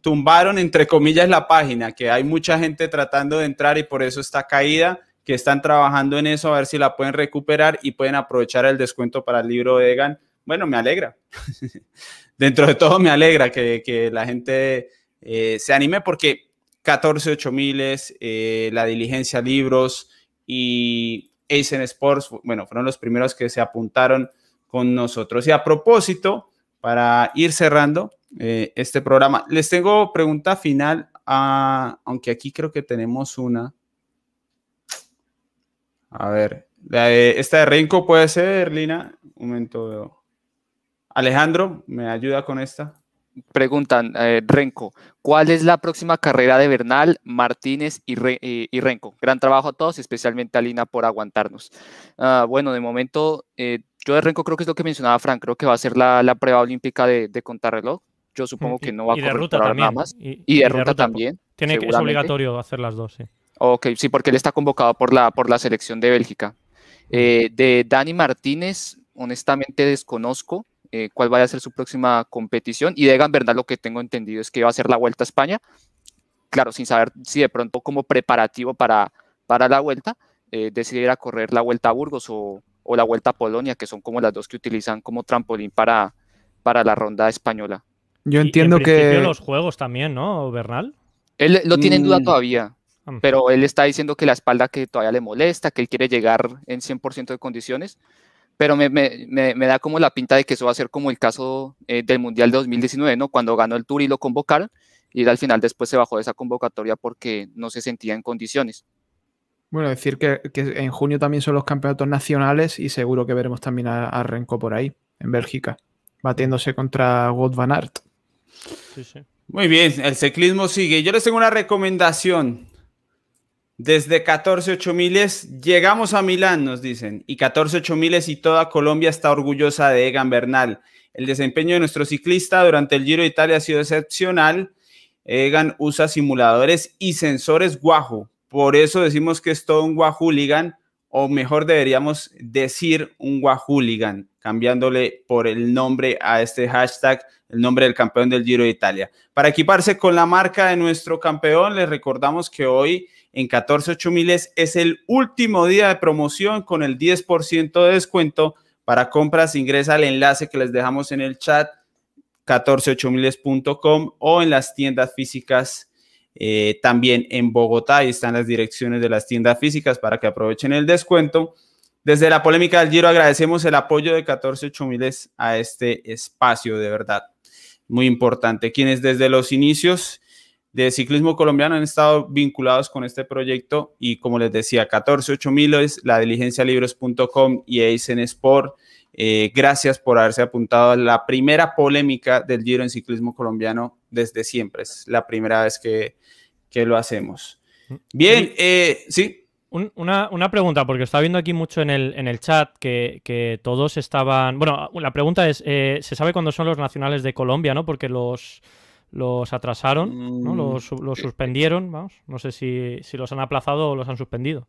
tumbaron entre comillas la página, que hay mucha gente tratando de entrar y por eso está caída, que están trabajando en eso a ver si la pueden recuperar y pueden aprovechar el descuento para el libro de Egan. Bueno, me alegra. *laughs* Dentro de todo me alegra que, la gente eh, se anime porque 14 8000, eh, la diligencia libros y Aizen Sports, bueno, fueron los primeros que se apuntaron con nosotros. Y a propósito, para ir cerrando eh, este programa, les tengo pregunta final a, aunque aquí creo que tenemos una. A ver, esta de Renko puede ser, Lina. Un momento. Alejandro, ¿me ayuda con esta? Preguntan, eh, Renko, ¿cuál es la próxima carrera de Bernal, Martínez y, y, Renko? Gran trabajo a todos, especialmente a Lina por aguantarnos. Ah, bueno, de momento, eh, yo de Renko creo que es lo que mencionaba Frank, creo que va a ser la, prueba olímpica de, de contrarreloj. Yo supongo que no va a correr nada más. Y, de, ruta, también. Tiene que, es obligatorio hacer las dos, sí. Ok, sí, porque él está convocado por la, por la selección de Bélgica. Eh, de Dani Martínez, honestamente desconozco. Eh, cuál vaya a ser su próxima competición. Y de Egan Bernal lo que tengo entendido es que va a ser la Vuelta a España. Claro, sin saber si de pronto como preparativo para, para la Vuelta eh, decidiera correr la Vuelta a Burgos o, la Vuelta a Polonia, que son como las dos que utilizan como trampolín para, para la ronda española. Yo entiendo que... los juegos también, ¿no, Bernal? Él lo tiene en duda mm. todavía, ah. pero él está diciendo que la espalda que todavía le molesta, que él quiere llegar en 100% de condiciones pero me, me, me, da como la pinta de que eso va a ser como el caso eh, del Mundial de 2019, ¿no? Cuando ganó el Tour y lo convocaron, y al final después se bajó de esa convocatoria porque no se sentía en condiciones. Bueno, decir que, que en junio también son los campeonatos nacionales y seguro que veremos también a, Renko por ahí, en Bélgica, batiéndose contra Wout van Aert. Sí, sí. Muy bien, el ciclismo sigue. Yo les tengo una recomendación. Desde 14 miles llegamos a Milán, nos dicen, y 14 miles y toda Colombia está orgullosa de Egan Bernal. El desempeño de nuestro ciclista durante el Giro de Italia ha sido excepcional. Egan usa simuladores y sensores Wahoo. Por eso decimos que es todo un Wahooligan, o mejor deberíamos decir un Wahooligan, cambiándole por el nombre a este hashtag, el nombre del campeón del Giro de Italia. Para equiparse con la marca de nuestro campeón, les recordamos que hoy en 14 miles es el último día de promoción con el 10% de descuento. Para compras ingresa al enlace que les dejamos en el chat 148miles.com o en las tiendas físicas eh, también en Bogotá. Ahí están las direcciones de las tiendas físicas para que aprovechen el descuento. Desde la polémica del Giro agradecemos el apoyo de 14 miles a este espacio, de verdad. Muy importante. Quienes desde los inicios de ciclismo colombiano han estado vinculados con este proyecto y como les decía, 14 es la diligencialibros.com y Eisen Sport. Eh, gracias por haberse apuntado a la primera polémica del Giro en ciclismo colombiano desde siempre. Es la primera vez que, lo hacemos. Bien, eh, sí. una, pregunta, porque estaba viendo aquí mucho en el, en el chat que, todos estaban. Bueno, la pregunta es: eh, ¿se sabe cuándo son los nacionales de Colombia, no? Porque los los atrasaron, ¿no? Mm. los, los, suspendieron, vamos. No sé si, si, los han aplazado o los han suspendido.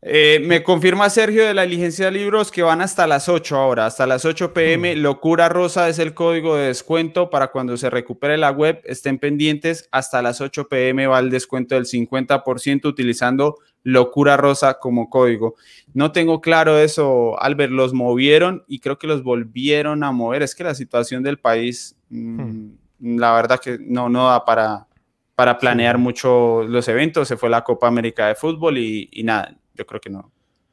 Eh, me confirma Sergio de la diligencia de libros que van hasta las 8 ahora, hasta las 8 pm. Mm. Locura Rosa es el código de descuento para cuando se recupere la web. Estén pendientes, hasta las 8 pm va el descuento del 50% utilizando Locura Rosa como código. No tengo claro eso, Albert, los movieron y creo que los volvieron a mover. Es que la situación del país... Mm, hmm la verdad que no, no da para, para planear mucho los eventos. Se fue la Copa América de Fútbol y, nada, yo creo que no.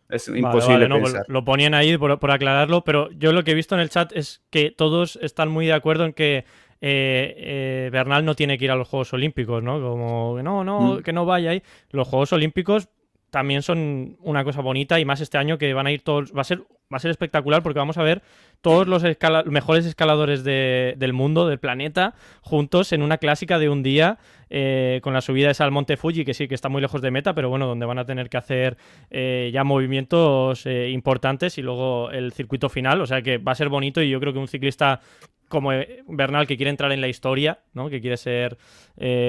Es imposible pues Lo ponían ahí por, aclararlo, pero yo lo que he visto en el chat es que todos están muy de acuerdo en que eh, eh, Bernal no tiene que ir a los Juegos Olímpicos, ¿no? Como que no, no, mm. que no vaya ahí. Los Juegos Olímpicos también son una cosa bonita y más este año que van a ir todos, va a ser, va a ser espectacular porque vamos a ver todos los mejores escaladores del mundo, del planeta, juntos en una clásica de un día eh, con la subida esa al Monte Fuji, que sí que está muy lejos de meta, pero bueno, donde van a tener que hacer eh, ya movimientos eh, importantes y luego el circuito final, o sea que va a ser bonito y yo creo que un ciclista como Bernal que quiere entrar en la historia, ¿no? que quiere ser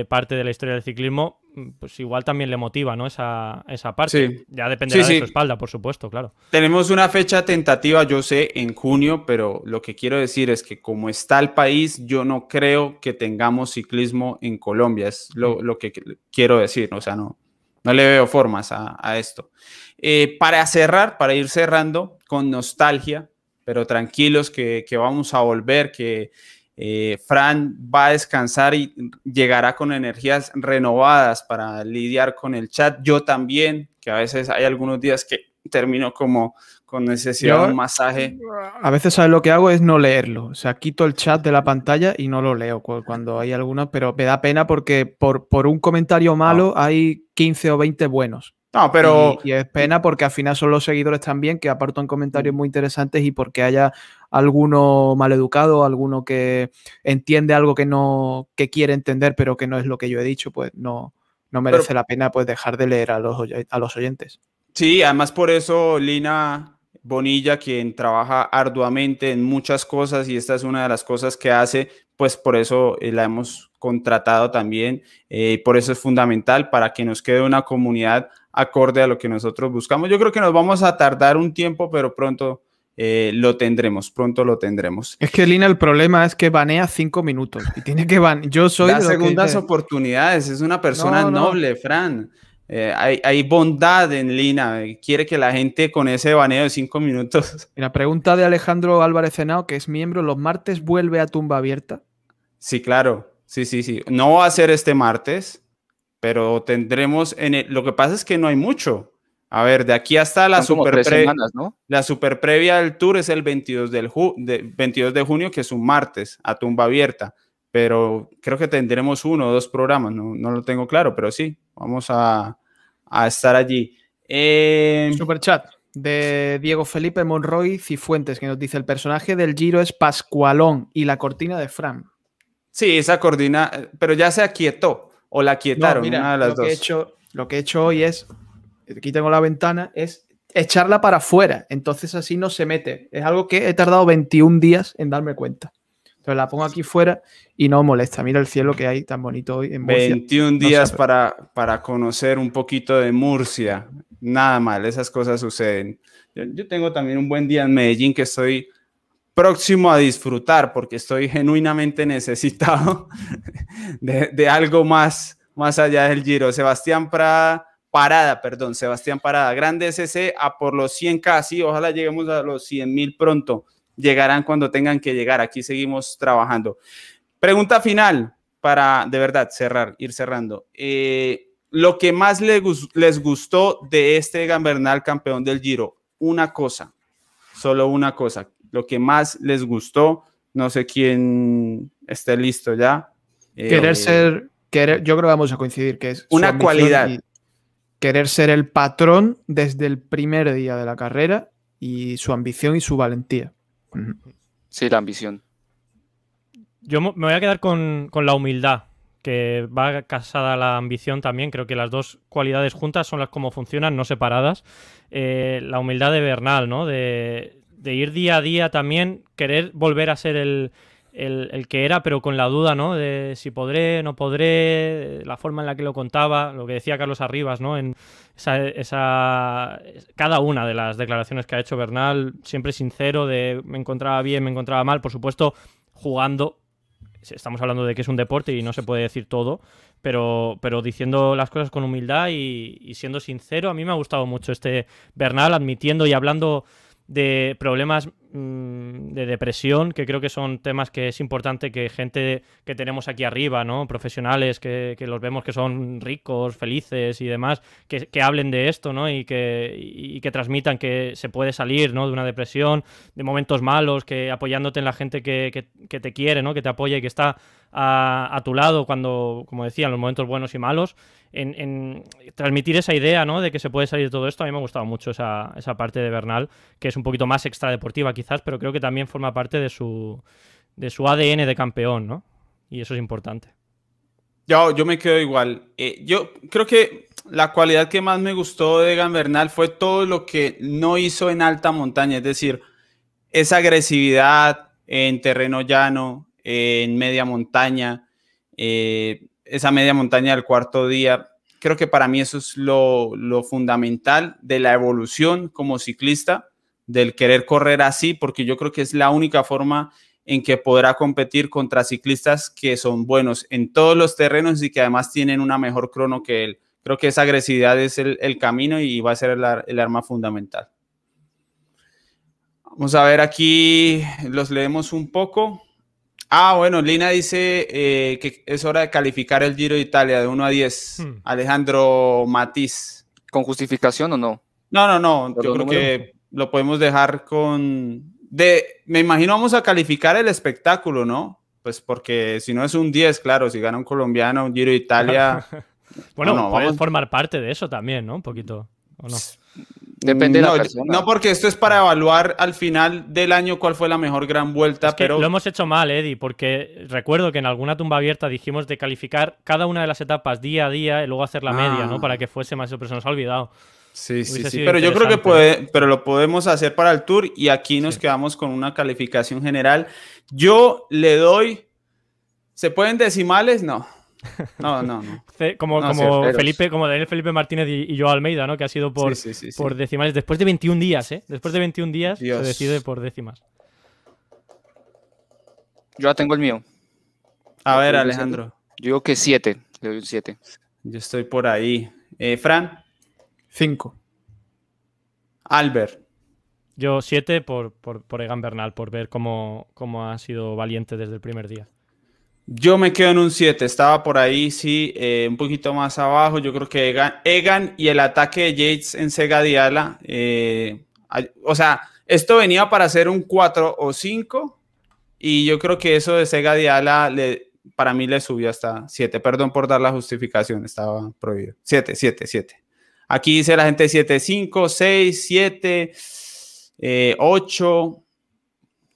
parte de la historia del ciclismo, pues igual también le motiva, ¿no? Esa, esa parte. Ya dependerá de su espalda, por supuesto, claro. Tenemos una fecha tentativa, yo sé, en junio, pero lo que quiero decir es que como está el país, yo no creo que tengamos ciclismo en Colombia. Es lo, mm. que quiero decir, o sea, no, no le veo formas a, esto. Eh, para cerrar, para ir cerrando con nostalgia, pero tranquilos que, que vamos a volver, que eh, Fran va a descansar y llegará con energías renovadas para lidiar con el chat. Yo también, que a veces hay algunos días que termino como con necesidad de un masaje. A veces, ¿sabes lo que hago? Es no leerlo. O sea, quito el chat de la pantalla y no lo leo cuando hay algunos, pero me da pena porque por, por un comentario malo hay 15 o 20 buenos. No, pero. Y, es pena porque al final son los seguidores también que aportan comentarios muy interesantes y porque haya alguno maleducado, alguno que entiende algo que no que quiere entender, pero que no es lo que yo he dicho, pues no, no merece la pena pues dejar de leer a los, a los oyentes. Sí, además por eso Lina Bonilla, quien trabaja arduamente en muchas cosas y esta es una de las cosas que hace, pues por eso eh, la hemos contratado también eh, y por eso es fundamental para que nos quede una comunidad acorde a lo que nosotros buscamos. Yo creo que nos vamos a tardar un tiempo, pero pronto eh, lo tendremos, pronto lo tendremos. Es que Lina, el problema es que banea cinco minutos y tiene que van. Yo soy. Las segundas oportunidades, es una persona noble, Fran. Eh, hay, bondad en Lina, quiere que la gente con ese baneo de cinco minutos. *laughs* La pregunta de Alejandro Álvarez Senao, que es miembro, ¿los martes vuelve a tumba abierta? Sí, claro, sí, sí, sí. No va a ser este martes, pero tendremos en el, lo que pasa es que no hay mucho. A ver, de aquí hasta la super, la super previa del tour es el 22, del de, 22 de junio, que es un martes, a tumba abierta. Pero creo que tendremos uno o dos programas, no, no lo tengo claro, pero sí, vamos a, a estar allí. Eh... Super chat de Diego Felipe Monroy Cifuentes, que nos dice: el personaje del Giro es Pascualón y la cortina de Fran. Sí, esa cortina, pero ya se aquietó o la quietaron, una de las lo dos. Que he hecho, lo que he hecho hoy es, aquí tengo la ventana, es echarla para afuera. Entonces así no se mete. Es algo que he tardado 21 días en darme cuenta. Entonces la pongo aquí fuera y no molesta. Mira el cielo que hay tan bonito hoy en Murcia. 21 días para, para conocer un poquito de Murcia. Nada mal, esas cosas suceden. Yo, yo tengo también un buen día en Medellín que estoy próximo a disfrutar porque estoy genuinamente necesitado *laughs* de, algo más, más allá del Giro. Sebastián Prada, Parada, perdón, Sebastián Parada, grande SC a por los 100 casi, ojalá lleguemos a los 100 mil pronto, llegarán cuando tengan que llegar, aquí seguimos trabajando. Pregunta final para de verdad cerrar, ir cerrando. Eh, lo que más les, les gustó de este Gambernal campeón del Giro, una cosa, solo una cosa, lo que más les gustó. No sé quién esté listo ya. Querer eh, ser, querer, yo creo que vamos a coincidir que es una cualidad. Querer ser el patrón desde el primer día de la carrera y su ambición y su valentía. Sí, la ambición. Yo me voy a quedar con, la humildad, que va casada la ambición también. Creo que las dos cualidades juntas son las como funcionan, no separadas. Eh, la humildad de Bernal, ¿no? De, de ir día a día también, querer volver a ser el, que era, pero con la duda, ¿no? De si podré, no podré, la forma en la que lo contaba, lo que decía Carlos Arribas, ¿no? En esa, cada una de las declaraciones que ha hecho Bernal, siempre sincero, de me encontraba bien, me encontraba mal, por supuesto, jugando. Estamos hablando de que es un deporte y no se puede decir todo, pero, pero diciendo las cosas con humildad y siendo sincero. A mí me ha gustado mucho este Bernal admitiendo y hablando de problemas mm, de depresión, que creo que son temas que es importante que gente que tenemos aquí arriba, ¿no? Profesionales que, los vemos que son ricos, felices y demás, que, hablen de esto, ¿no? Y que, y que transmitan que se puede salir, ¿no? De una depresión, de momentos malos, que apoyándote en la gente que, te quiere, ¿no? Que te apoya y que está a, tu lado cuando, como decía, en los momentos buenos y malos. En, transmitir esa idea, ¿no? De que se puede salir de todo esto, a mí me ha gustado mucho esa, esa parte de Bernal, que es un poquito más extradeportiva quizás, pero creo que también forma parte de su, de su ADN de campeón, ¿no? Y eso es importante. Yo, yo me quedo igual. Eh, yo creo que la cualidad que más me gustó de Gambernal fue todo lo que no hizo en alta montaña, es decir, esa agresividad en terreno llano, en media montaña, eh, esa media montaña del cuarto día. Creo que para mí eso es lo, lo fundamental de la evolución como ciclista del querer correr así, porque yo creo que es la única forma en que podrá competir contra ciclistas que son buenos en todos los terrenos y que además tienen una mejor crono que él. Creo que esa agresividad es el, camino y va a ser el, arma fundamental. Vamos a ver aquí, los leemos un poco. Ah, bueno, Lina dice eh, que es hora de calificar el Giro de Italia de 1 a 10. Hmm. Alejandro Matiz. ¿Con justificación o no? No, no, no. Yo creo que lo podemos dejar con. De, me imagino vamos a calificar el espectáculo, ¿no? Pues porque si no es un 10, claro, si gana un colombiano, un Giro de Italia. *laughs* bueno, no, puede formar parte de eso también, ¿no? Un poquito. ¿o no? Depende de la No, porque esto es para evaluar al final del año cuál fue la mejor gran vuelta, pero... Lo hemos hecho mal, Eddie, porque recuerdo que en alguna tumba abierta dijimos de calificar cada una de las etapas día a día y luego hacer la media, ¿no? Ah. Para que fuese más... Pero se nos ha olvidado. Sí, sí, sí. Pero yo creo que puede, pero lo podemos hacer para el tour y aquí nos quedamos con una calificación general. Yo le doy... ¿Se pueden decimales? No. No, no, no. *laughs* Como, como Felipe, como Daniel Felipe Martínez y, yo Almeida, ¿no? Que ha sido por, por decimales. Después de 21 días, ¿eh? Después de 21 días se decide por décimas. Yo ya tengo el mío. A ver, Alejandro. Yo digo que 7. Le doy un 7. Yo estoy por ahí. Eh, Fran. 5. Albert. Yo 7 por, por, por, Egan Bernal, por ver cómo, cómo ha sido valiente desde el primer día. Yo me quedo en un 7, estaba por ahí, sí, eh, un poquito más abajo. Yo creo que Egan, y el ataque de Yates en Sega Diala, eh, o sea, esto venía para ser un 4 o 5, y yo creo que eso de Sega Diala le, para mí le subió hasta 7. Perdón por dar la justificación, estaba prohibido. 7, 7, 7. Aquí dice la gente 7, 5, 6, 7, 8.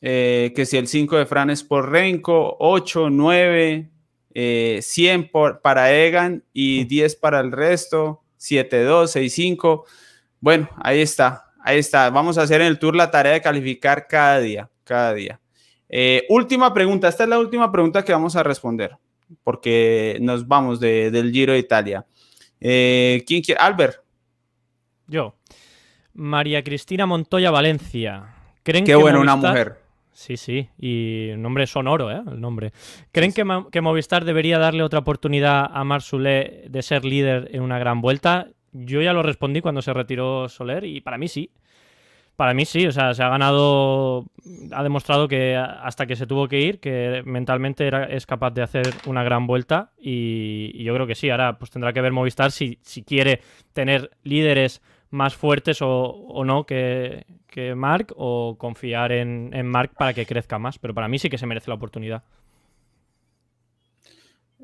Eh, que si el 5 de Fran es por Renko, 8, 9, 100 por, para Egan y 10 para el resto, 7, 2, 6, 5. Bueno, ahí está, ahí está. Vamos a hacer en el tour la tarea de calificar cada día, cada día. Eh, última pregunta, esta es la última pregunta que vamos a responder, porque nos vamos del Giro de Italia. Eh, ¿Quién quiere? Albert. Yo. María Cristina Montoya Valencia. ¿Creen Qué bueno, una mujer. Sí, sí, y nombre sonoro, ¿eh? El nombre. ¿Creen que, que, Movistar debería darle otra oportunidad a Mar de ser líder en una gran vuelta? Yo ya lo respondí cuando se retiró Soler y para mí sí. Para mí sí, o sea, se ha ganado, ha demostrado que hasta que se tuvo que ir, que mentalmente era, es capaz de hacer una gran vuelta y, yo creo que sí, ahora pues tendrá que ver Movistar si, si quiere tener líderes más fuertes o, no que, que Mark o confiar en, en, Mark para que crezca más. Pero para mí sí que se merece la oportunidad.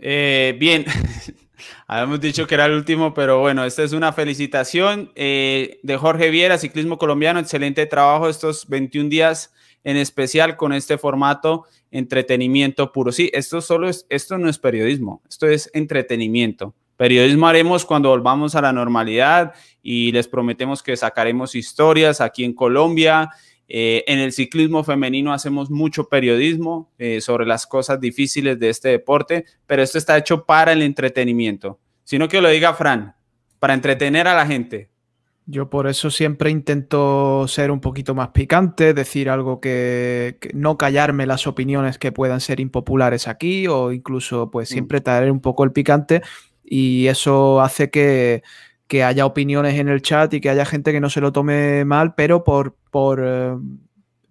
Eh, bien, *laughs* habíamos dicho que era el último, pero bueno, esta es una felicitación eh, de Jorge Viera, ciclismo colombiano. Excelente trabajo estos 21 días, en especial con este formato entretenimiento puro. Sí, esto solo es, esto no es periodismo, esto es entretenimiento. Periodismo haremos cuando volvamos a la normalidad y les prometemos que sacaremos historias aquí en Colombia. Eh, en el ciclismo femenino hacemos mucho periodismo eh, sobre las cosas difíciles de este deporte, pero esto está hecho para el entretenimiento. Sino que lo diga Fran, para entretener a la gente. Yo por eso siempre intento ser un poquito más picante, decir algo que, no callarme las opiniones que puedan ser impopulares aquí o incluso pues mm. siempre traer un poco el picante y eso hace que, haya opiniones en el chat y que haya gente que no se lo tome mal, pero por, por, eh,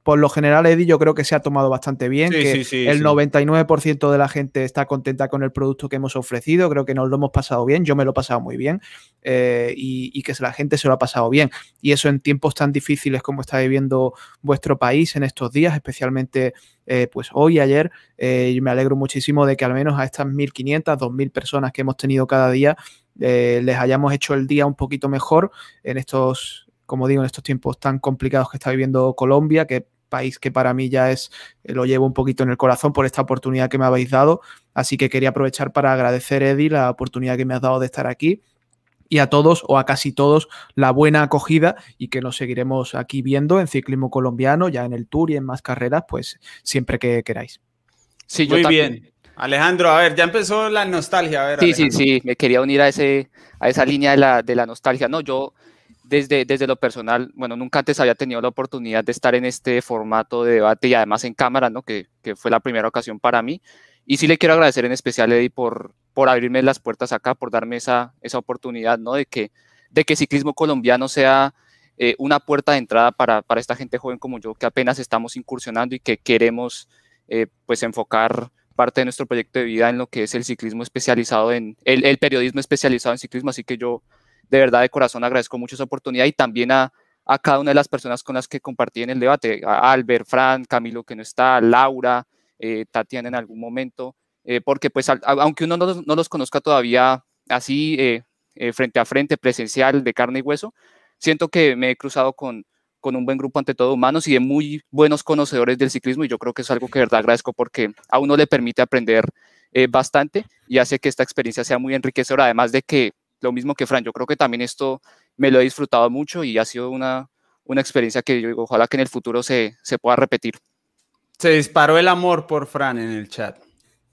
por lo general, Eddie, yo creo que se ha tomado bastante bien, que el 99% de la gente está contenta con el producto que hemos ofrecido, creo que nos lo hemos pasado bien, yo me lo he pasado muy bien eh, y, que la gente se lo ha pasado bien. Y eso en tiempos tan difíciles como está viviendo vuestro país en estos días, especialmente eh, pues hoy y ayer, eh, me alegro muchísimo de que al menos a estas 1.500, 2.000 personas que hemos tenido cada día, les hayamos hecho el día un poquito mejor en estos como digo, en estos tiempos tan complicados que está viviendo Colombia, que país que para mí ya es, eh, lo llevo un poquito en el corazón por esta oportunidad que me habéis dado. Así que quería aprovechar para agradecer, Eddie, la oportunidad que me has dado de estar aquí y a todos o a casi todos la buena acogida y que nos seguiremos aquí viendo en ciclismo colombiano, ya en el Tour y en más carreras, pues siempre que queráis. Sí, Muy bien. Alejandro, a ver, ya empezó la nostalgia. A ver, sí, sí, sí, me quería unir a, ese, a esa línea de la, de la nostalgia. No, yo desde, desde lo personal, bueno, nunca antes había tenido la oportunidad de estar en este formato de debate y además en cámara, ¿no? Que, que fue la primera ocasión para mí. Y sí le quiero agradecer en especial, Eddie, por, por abrirme las puertas acá, por darme esa, esa oportunidad, ¿no? De que, de que ciclismo colombiano sea eh, una puerta de entrada para, para, esta gente joven como yo, que apenas estamos incursionando y que queremos, eh, pues, enfocar parte de nuestro proyecto de vida en lo que es el ciclismo especializado en, el, el periodismo especializado en ciclismo. Así que yo de verdad de corazón agradezco mucho esa oportunidad y también a, a cada una de las personas con las que compartí en el debate, a Albert, Fran, Camilo que no está, Laura, eh, Tatiana en algún momento, eh, porque pues aunque uno no, los conozca todavía así eh, frente a frente, presencial, de carne y hueso, siento que me he cruzado con, con un buen grupo ante todo humanos y de muy buenos conocedores del ciclismo y yo creo que es algo que de verdad agradezco porque a uno le permite aprender bastante y hace que esta experiencia sea muy enriquecedora, además de que lo mismo que Fran, yo creo que también esto me lo he disfrutado mucho y ha sido una, una experiencia que yo ojalá que en el futuro se, se pueda repetir. Se disparó el amor por Fran en el chat.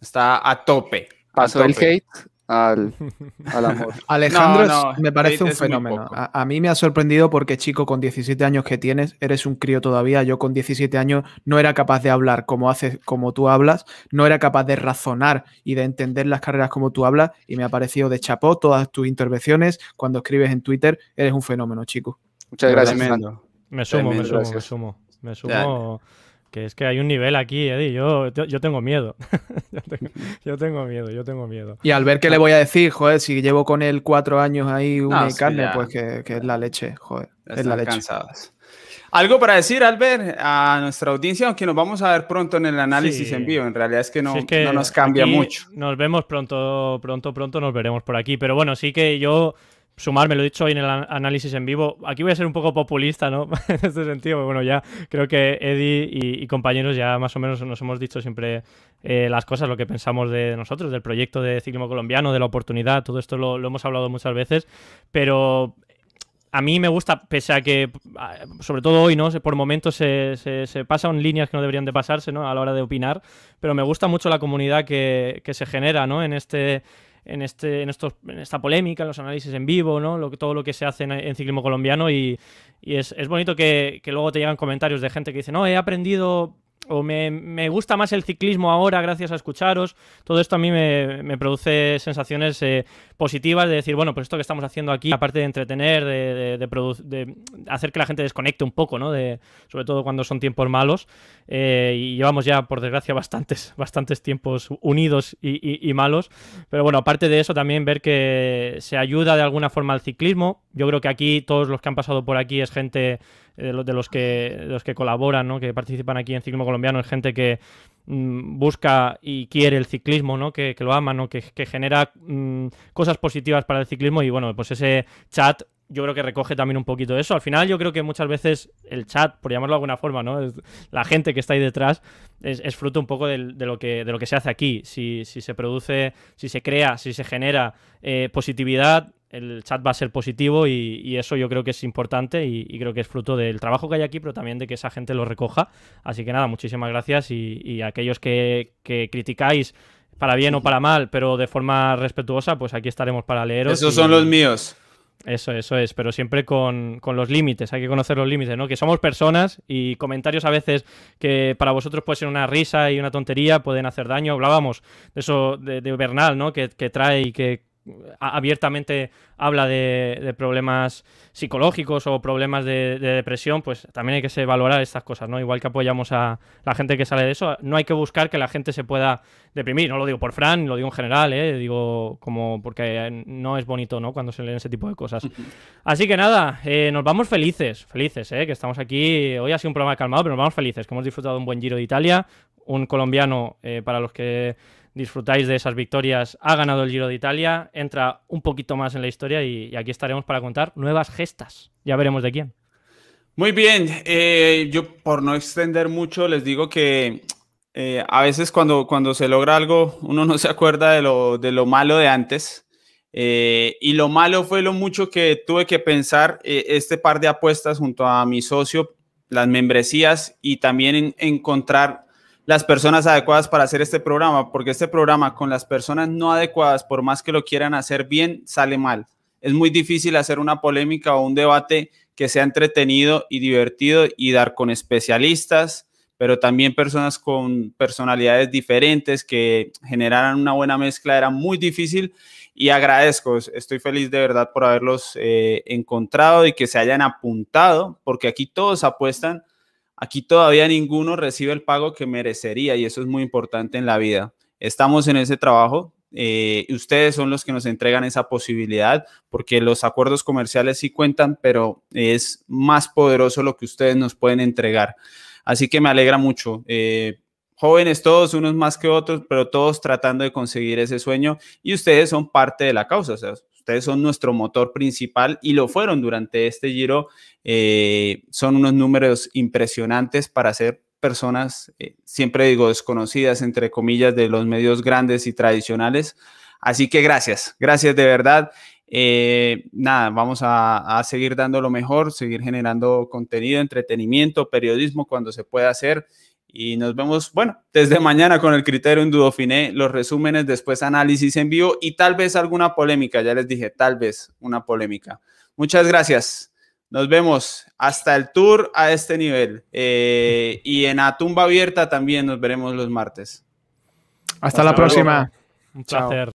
Está a tope. Pasó el hate *laughs* al, amor. Alejandro me parece un fenómeno. A, mí me ha sorprendido porque, chico, con 17 años que tienes, eres un crío todavía. Yo con 17 años no era capaz de hablar como, haces, como tú hablas, no era capaz de razonar y de entender las carreras como tú hablas y me ha parecido de chapó todas tus intervenciones. Cuando escribes en Twitter, eres un fenómeno, chico. Muchas gracias. Me sumo, me sumo, me sumo, me sumo que es que hay un nivel aquí, Eddie. Yo, yo tengo miedo. *laughs* yo, tengo, miedo, yo tengo miedo. Y al ver qué le voy a decir, joder, si llevo con él cuatro años ahí una carne, pues que, es la leche, joder. es la leche. Algo para decir, Albert, a nuestra audiencia, aunque nos vamos a ver pronto en el análisis en vivo. En realidad es que no, no nos cambia mucho. Nos vemos pronto, pronto, pronto nos veremos por aquí. Pero bueno, sí que yo sumarme, lo he dicho hoy en el análisis en vivo. Aquí voy a ser un poco populista, ¿no? *laughs* en este sentido, bueno, ya creo que Eddie y, compañeros ya más o menos nos hemos dicho siempre eh, las cosas, lo que pensamos de nosotros, del proyecto de ciclismo colombiano, de la oportunidad, todo esto lo, hemos hablado muchas veces, pero a mí me gusta, pese a que, sobre todo hoy, ¿no? Por momentos se, se, se, pasan líneas que no deberían de pasarse, ¿no? A la hora de opinar, pero me gusta mucho la comunidad que, que se genera, ¿no? En este, en, este, en, estos, en esta polémica, en los análisis en vivo, ¿no? Lo, todo lo que se hace en, ciclismo colombiano y, y es, es, bonito que, que, luego te llegan comentarios de gente que dice, no, he aprendido o me, me, gusta más el ciclismo ahora gracias a escucharos. Todo esto a mí me, me produce sensaciones eh, positivas de decir, bueno, pues esto que estamos haciendo aquí, aparte de entretener, de, de, hacer que la gente desconecte un poco, ¿no? Sobre todo cuando son tiempos malos. Eh, y llevamos ya, por desgracia, bastantes, *laughs* bastantes tiempos unidos y, y, malos. Pero bueno, aparte de eso, también ver que se ayuda de alguna forma al ciclismo. Yo creo que aquí todos los que han pasado por aquí es gente de los, que, los que colaboran, ¿no? que participan aquí en Ciclismo Colombiano, es gente que mm, busca y quiere el ciclismo, ¿no? que, lo ama, ¿no? que, genera mm, cosas positivas para el ciclismo y bueno, pues ese chat yo creo que recoge también un poquito eso. Al final yo creo que muchas veces el chat, por llamarlo de alguna forma, ¿no? la gente que está ahí detrás es, fruto un poco de, lo que, de lo que se hace aquí. Si, se produce, si se crea, si se genera eh, positividad, el chat va a ser positivo y, eso yo creo que es importante y, creo que es fruto del trabajo que hay aquí, pero también de que esa gente lo recoja. Así que nada, muchísimas gracias y, aquellos que, criticáis para bien o para mal, pero de forma respetuosa, pues aquí estaremos para leeros. Esos son los míos. Eso, eso es, pero siempre con, con, los límites, hay que conocer los límites, ¿no? Que somos personas y comentarios a veces que para vosotros puede ser una risa y una tontería, pueden hacer daño. Hablábamos de eso de, de Bernal, ¿no? Que, que trae y que abiertamente habla de, problemas psicológicos o problemas de, depresión, pues también hay que valorar estas cosas, ¿no? Igual que apoyamos a la gente que sale de eso, no hay que buscar que la gente se pueda deprimir, no lo digo por Fran, lo digo en general, ¿eh? Digo como porque no es bonito, ¿no? Cuando se leen ese tipo de cosas. *laughs* Así que nada, eh, nos vamos felices, felices, ¿eh? Que estamos aquí, hoy ha sido un programa calmado, pero nos vamos felices, que hemos disfrutado un buen Giro de Italia, un colombiano eh, para los que disfrutáis de esas victorias, ha ganado el Giro de Italia, entra un poquito más en la historia y, aquí estaremos para contar nuevas gestas. Ya veremos de quién. Muy bien, eh, yo por no extender mucho les digo que eh, a veces cuando, cuando se logra algo uno no se acuerda de lo, de lo malo de antes. Eh, y lo malo fue lo mucho que tuve que pensar este par de apuestas junto a mi socio, las membresías y también en, encontrar las personas adecuadas para hacer este programa, porque este programa con las personas no adecuadas, por más que lo quieran hacer bien, sale mal. Es muy difícil hacer una polémica o un debate que sea entretenido y divertido y dar con especialistas, pero también personas con personalidades diferentes que generaran una buena mezcla. Era muy difícil y agradezco, estoy feliz de verdad por haberlos eh, encontrado y que se hayan apuntado, porque aquí todos apuestan Aquí todavía ninguno recibe el pago que merecería y eso es muy importante en la vida. Estamos en ese trabajo, eh, ustedes son los que nos entregan esa posibilidad, porque los acuerdos comerciales sí cuentan, pero es más poderoso lo que ustedes nos pueden entregar. Así que me alegra mucho. Eh, jóvenes todos, unos más que otros, pero todos tratando de conseguir ese sueño y ustedes son parte de la causa. O sea, ustedes son nuestro motor principal y lo fueron durante este giro. Eh, son unos números impresionantes para ser personas, eh, siempre digo, desconocidas, entre comillas, de los medios grandes y tradicionales. Así que gracias, gracias de verdad. Eh, nada, vamos a, seguir dando lo mejor, seguir generando contenido, entretenimiento, periodismo cuando se pueda hacer. Y nos vemos, bueno, desde mañana con el criterio en Dudofiné, los resúmenes, después análisis en vivo y tal vez alguna polémica. Ya les dije, tal vez una polémica. Muchas gracias. Nos vemos hasta el tour a este nivel. Eh, y en A Tumba Abierta también nos veremos los martes. Hasta, la próxima. Un placer.